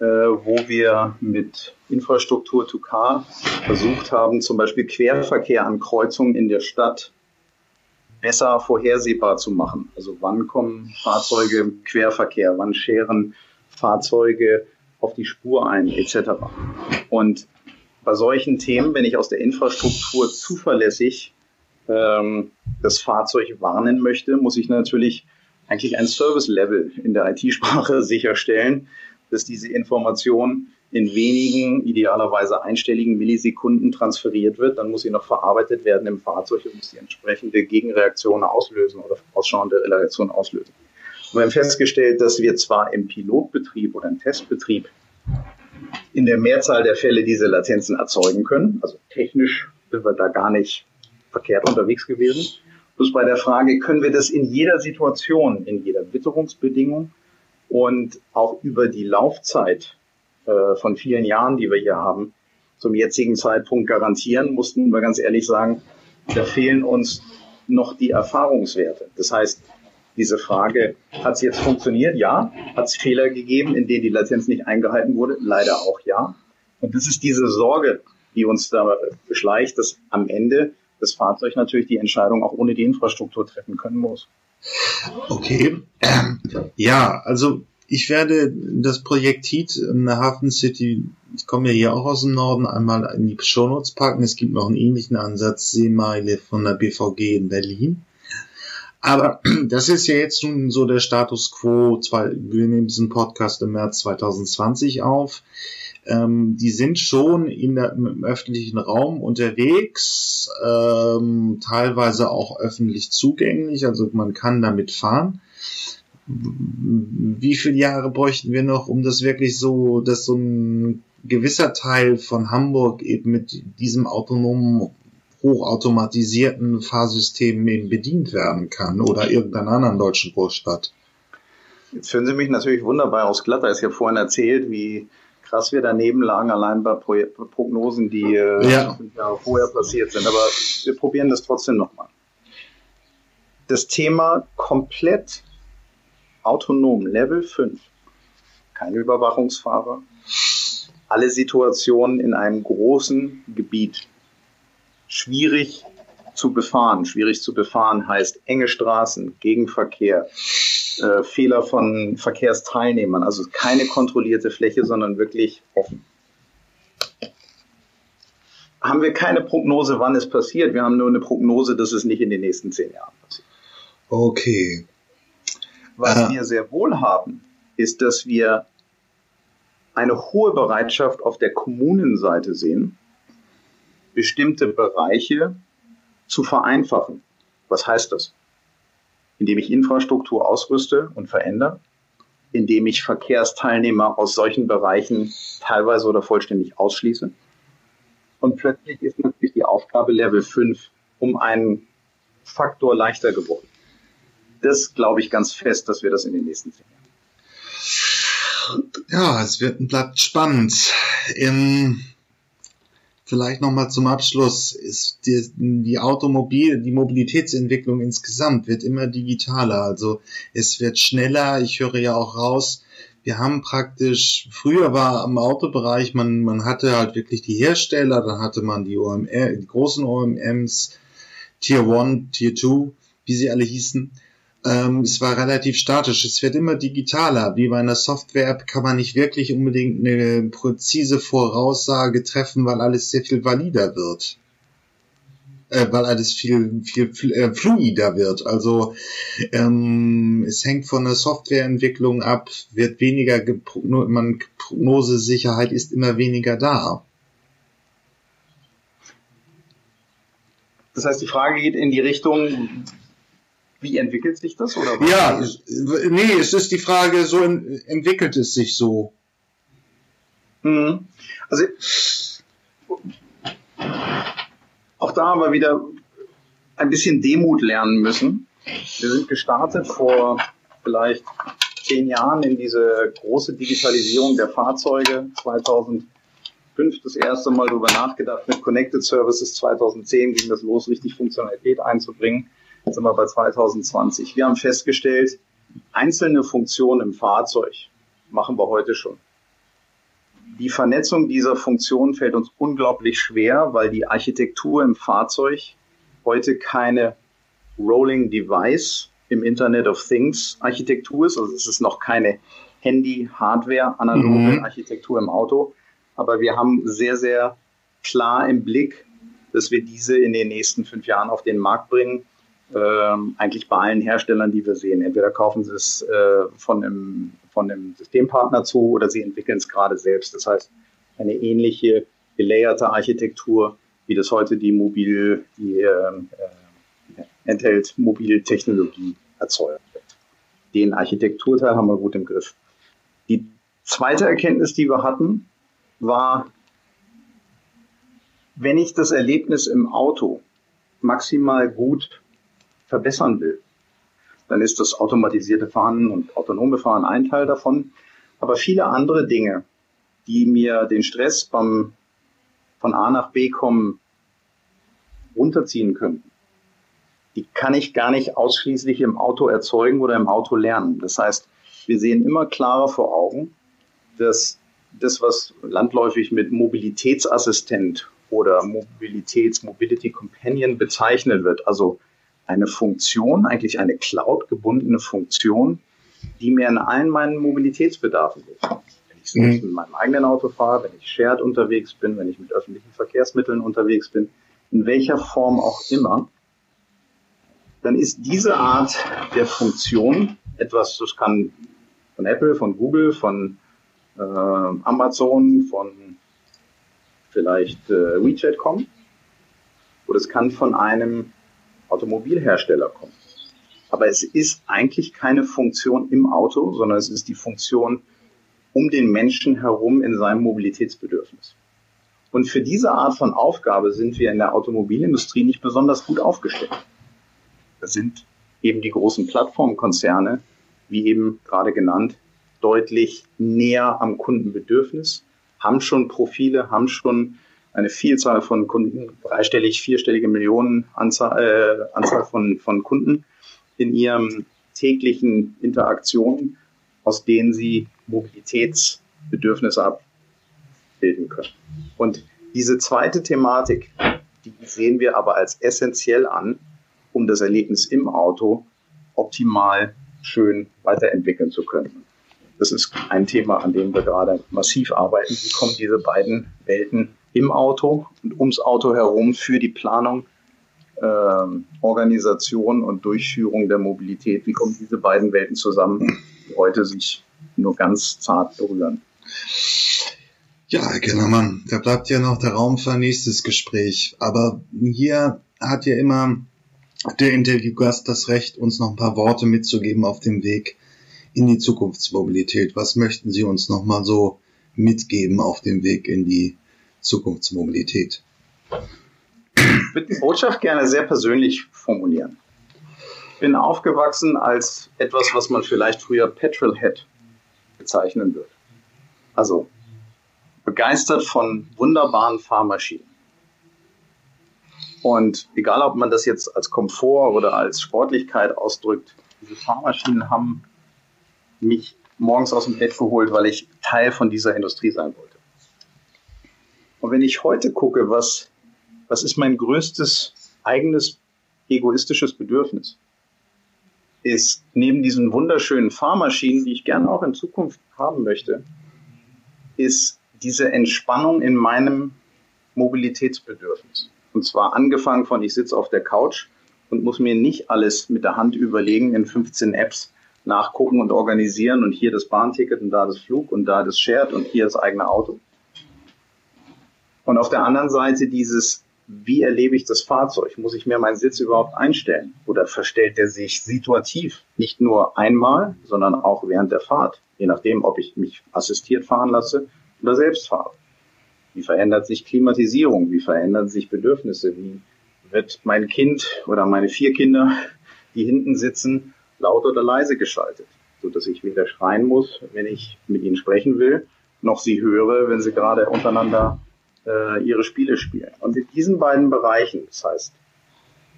äh, wo wir mit Infrastruktur to Car versucht haben, zum Beispiel Querverkehr an Kreuzungen in der Stadt besser vorhersehbar zu machen. Also wann kommen Fahrzeuge im Querverkehr, wann scheren Fahrzeuge auf die Spur ein, etc. Und bei solchen Themen, wenn ich aus der Infrastruktur zuverlässig ähm, das Fahrzeug warnen möchte, muss ich natürlich eigentlich ein Service-Level in der IT-Sprache sicherstellen, dass diese Information in wenigen, idealerweise einstelligen Millisekunden transferiert wird, dann muss sie noch verarbeitet werden im Fahrzeug und muss die entsprechende Gegenreaktion auslösen oder ausschauende Reaktion auslösen. Und wir haben festgestellt, dass wir zwar im Pilotbetrieb oder im Testbetrieb in der Mehrzahl der Fälle diese Latenzen erzeugen können. Also technisch sind wir da gar nicht verkehrt unterwegs gewesen. Bloß bei der Frage, können wir das in jeder Situation, in jeder Witterungsbedingung und auch über die Laufzeit äh, von vielen Jahren, die wir hier haben, zum jetzigen Zeitpunkt garantieren, mussten wir ganz ehrlich sagen, da fehlen uns noch die Erfahrungswerte. Das heißt, diese Frage, hat es jetzt funktioniert? Ja. Hat es Fehler gegeben, in denen die Latenz nicht eingehalten wurde? Leider auch ja. Und das ist diese Sorge, die uns da beschleicht, dass am Ende das Fahrzeug natürlich die Entscheidung auch ohne die Infrastruktur treffen können muss. Okay. Ähm, ja, also ich werde das Projekt Heat in der Hafen City, ich komme ja hier auch aus dem Norden, einmal in die Shownotes packen. Es gibt noch einen ähnlichen Ansatz, Seemeile von der BVG in Berlin. Aber das ist ja jetzt nun so der Status quo. Wir nehmen diesen Podcast im März 2020 auf. Ähm, die sind schon in der, im öffentlichen Raum unterwegs, ähm, teilweise auch öffentlich zugänglich, also man kann damit fahren wie viele Jahre bräuchten wir noch, um das wirklich so, dass so ein gewisser Teil von Hamburg eben mit diesem autonomen, hochautomatisierten Fahrsystem eben bedient werden kann oder irgendeiner anderen deutschen Großstadt? Jetzt führen Sie mich natürlich wunderbar aus Glatter. Ich habe vorhin erzählt, wie krass wir daneben lagen, allein bei Pro Prognosen, die äh, ja. Jahre vorher passiert sind. Aber wir probieren das trotzdem nochmal. Das Thema komplett autonom, Level 5. Keine Überwachungsfahrer. Alle Situationen in einem großen Gebiet. Schwierig zu befahren. Schwierig zu befahren heißt enge Straßen, Gegenverkehr, äh, Fehler von Verkehrsteilnehmern. Also keine kontrollierte Fläche, sondern wirklich offen. Haben wir keine Prognose, wann es passiert. Wir haben nur eine Prognose, dass es nicht in den nächsten zehn Jahren passiert. Okay. Was Aha. wir sehr wohl haben, ist, dass wir eine hohe Bereitschaft auf der Kommunenseite sehen, bestimmte Bereiche zu vereinfachen. Was heißt das? Indem ich Infrastruktur ausrüste und verändere, indem ich Verkehrsteilnehmer aus solchen Bereichen teilweise oder vollständig ausschließe. Und plötzlich ist natürlich die Aufgabe Level 5 um einen Faktor leichter geworden das glaube ich ganz fest, dass wir das in den nächsten zehn Jahren. Ja, es wird ein Blatt spannend. Im, vielleicht nochmal zum Abschluss ist die, die Automobil, die Mobilitätsentwicklung insgesamt wird immer digitaler. Also es wird schneller. Ich höre ja auch raus, wir haben praktisch, früher war im Autobereich, man, man hatte halt wirklich die Hersteller, dann hatte man die OMR, die großen OMMs, Tier 1, Tier 2, wie sie alle hießen ähm, es war relativ statisch. Es wird immer digitaler. Wie bei einer Software-App kann man nicht wirklich unbedingt eine präzise Voraussage treffen, weil alles sehr viel valider wird. Äh, weil alles viel, viel, äh, fluider wird. Also ähm, es hängt von der Softwareentwicklung ab, wird weniger man Prognosesicherheit ist immer weniger da. Das heißt, die Frage geht in die Richtung, wie entwickelt sich das? Oder ja, nee, es ist die Frage, so entwickelt es sich so. Mhm. Also auch da haben wir wieder ein bisschen Demut lernen müssen. Wir sind gestartet vor vielleicht zehn Jahren in diese große Digitalisierung der Fahrzeuge. 2005 das erste Mal darüber nachgedacht mit Connected Services. 2010 ging das los, richtig Funktionalität einzubringen. Jetzt sind wir bei 2020. Wir haben festgestellt, einzelne Funktionen im Fahrzeug machen wir heute schon. Die Vernetzung dieser Funktionen fällt uns unglaublich schwer, weil die Architektur im Fahrzeug heute keine Rolling Device im Internet of Things Architektur ist. Also es ist noch keine Handy-Hardware, analoge mhm. Architektur im Auto. Aber wir haben sehr, sehr klar im Blick, dass wir diese in den nächsten fünf Jahren auf den Markt bringen ähm, eigentlich bei allen Herstellern, die wir sehen. Entweder kaufen sie es äh, von, einem, von einem Systempartner zu oder sie entwickeln es gerade selbst. Das heißt, eine ähnliche gelayerte Architektur, wie das heute die mobil, die äh, enthält Mobiltechnologie erzeugt. Den Architekturteil haben wir gut im Griff. Die zweite Erkenntnis, die wir hatten, war, wenn ich das Erlebnis im Auto maximal gut verbessern will, dann ist das automatisierte Fahren und autonome Fahren ein Teil davon. Aber viele andere Dinge, die mir den Stress beim von A nach B kommen runterziehen könnten, die kann ich gar nicht ausschließlich im Auto erzeugen oder im Auto lernen. Das heißt, wir sehen immer klarer vor Augen, dass das, was landläufig mit Mobilitätsassistent oder Mobilitäts, Mobility Companion bezeichnet wird, also eine Funktion, eigentlich eine Cloud-gebundene Funktion, die mir in allen meinen Mobilitätsbedarfen hilft. Wenn ich mhm. mit meinem eigenen Auto fahre, wenn ich shared unterwegs bin, wenn ich mit öffentlichen Verkehrsmitteln unterwegs bin, in welcher Form auch immer, dann ist diese Art der Funktion etwas, das kann von Apple, von Google, von äh, Amazon, von vielleicht äh, WeChat kommen. Oder es kann von einem Automobilhersteller kommen. Aber es ist eigentlich keine Funktion im Auto, sondern es ist die Funktion um den Menschen herum in seinem Mobilitätsbedürfnis. Und für diese Art von Aufgabe sind wir in der Automobilindustrie nicht besonders gut aufgestellt. Das sind eben die großen Plattformkonzerne, wie eben gerade genannt, deutlich näher am Kundenbedürfnis, haben schon Profile, haben schon eine Vielzahl von Kunden, dreistellig, vierstellige Millionen Anzahl, äh, Anzahl von, von Kunden in ihrem täglichen Interaktionen, aus denen sie Mobilitätsbedürfnisse abbilden können. Und diese zweite Thematik, die sehen wir aber als essentiell an, um das Erlebnis im Auto optimal schön weiterentwickeln zu können. Das ist ein Thema, an dem wir gerade massiv arbeiten. Wie kommen diese beiden Welten im Auto und ums Auto herum für die Planung, äh, Organisation und Durchführung der Mobilität? Wie kommen diese beiden Welten zusammen, die heute sich nur ganz zart berühren? Ja, Herr Kellermann, da bleibt ja noch der Raum für ein nächstes Gespräch. Aber hier hat ja immer der Interviewgast das Recht, uns noch ein paar Worte mitzugeben auf dem Weg in die Zukunftsmobilität. Was möchten Sie uns noch mal so mitgeben auf dem Weg in die Zukunftsmobilität? Ich würde die Botschaft gerne sehr persönlich formulieren. Ich bin aufgewachsen als etwas, was man vielleicht früher Petrolhead bezeichnen würde. Also begeistert von wunderbaren Fahrmaschinen. Und egal, ob man das jetzt als Komfort oder als Sportlichkeit ausdrückt, diese Fahrmaschinen haben mich morgens aus dem Bett geholt, weil ich Teil von dieser Industrie sein wollte. Und wenn ich heute gucke, was, was ist mein größtes eigenes egoistisches Bedürfnis, ist neben diesen wunderschönen Fahrmaschinen, die ich gerne auch in Zukunft haben möchte, ist diese Entspannung in meinem Mobilitätsbedürfnis. Und zwar angefangen von, ich sitze auf der Couch und muss mir nicht alles mit der Hand überlegen in 15 Apps nachgucken und organisieren und hier das Bahnticket und da das Flug und da das Shared und hier das eigene Auto. Und auf der anderen Seite dieses, wie erlebe ich das Fahrzeug? Muss ich mir meinen Sitz überhaupt einstellen? Oder verstellt der sich situativ? Nicht nur einmal, sondern auch während der Fahrt. Je nachdem, ob ich mich assistiert fahren lasse oder selbst fahre. Wie verändert sich Klimatisierung? Wie verändern sich Bedürfnisse? Wie wird mein Kind oder meine vier Kinder, die hinten sitzen, laut oder leise geschaltet, so dass ich weder schreien muss, wenn ich mit ihnen sprechen will, noch sie höre, wenn sie gerade untereinander äh, ihre Spiele spielen. Und in diesen beiden Bereichen, das heißt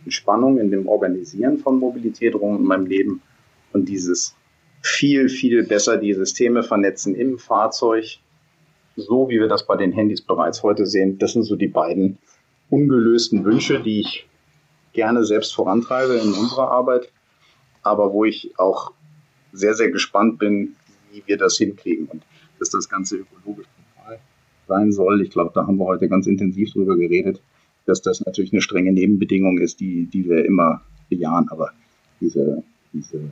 Entspannung in dem Organisieren von Mobilität rund in meinem Leben und dieses viel, viel besser die Systeme vernetzen im Fahrzeug, so wie wir das bei den Handys bereits heute sehen, das sind so die beiden ungelösten Wünsche, die ich gerne selbst vorantreibe in unserer Arbeit aber wo ich auch sehr, sehr gespannt bin, wie wir das hinkriegen und dass das Ganze ökologisch sein soll. Ich glaube, da haben wir heute ganz intensiv drüber geredet, dass das natürlich eine strenge Nebenbedingung ist, die, die wir immer bejahen, aber diese, diese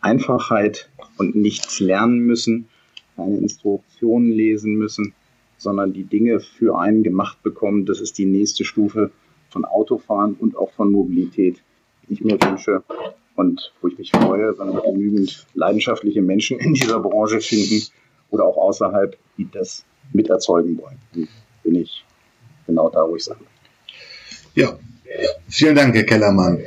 Einfachheit und nichts lernen müssen, keine Instruktionen lesen müssen, sondern die Dinge für einen gemacht bekommen, das ist die nächste Stufe von Autofahren und auch von Mobilität, die ich mir wünsche und wo ich mich freue, wenn wir genügend leidenschaftliche Menschen in dieser Branche finden oder auch außerhalb, die das miterzeugen wollen. Dann bin ich genau da, wo ich sage. Ja, vielen Dank, Herr Kellermann.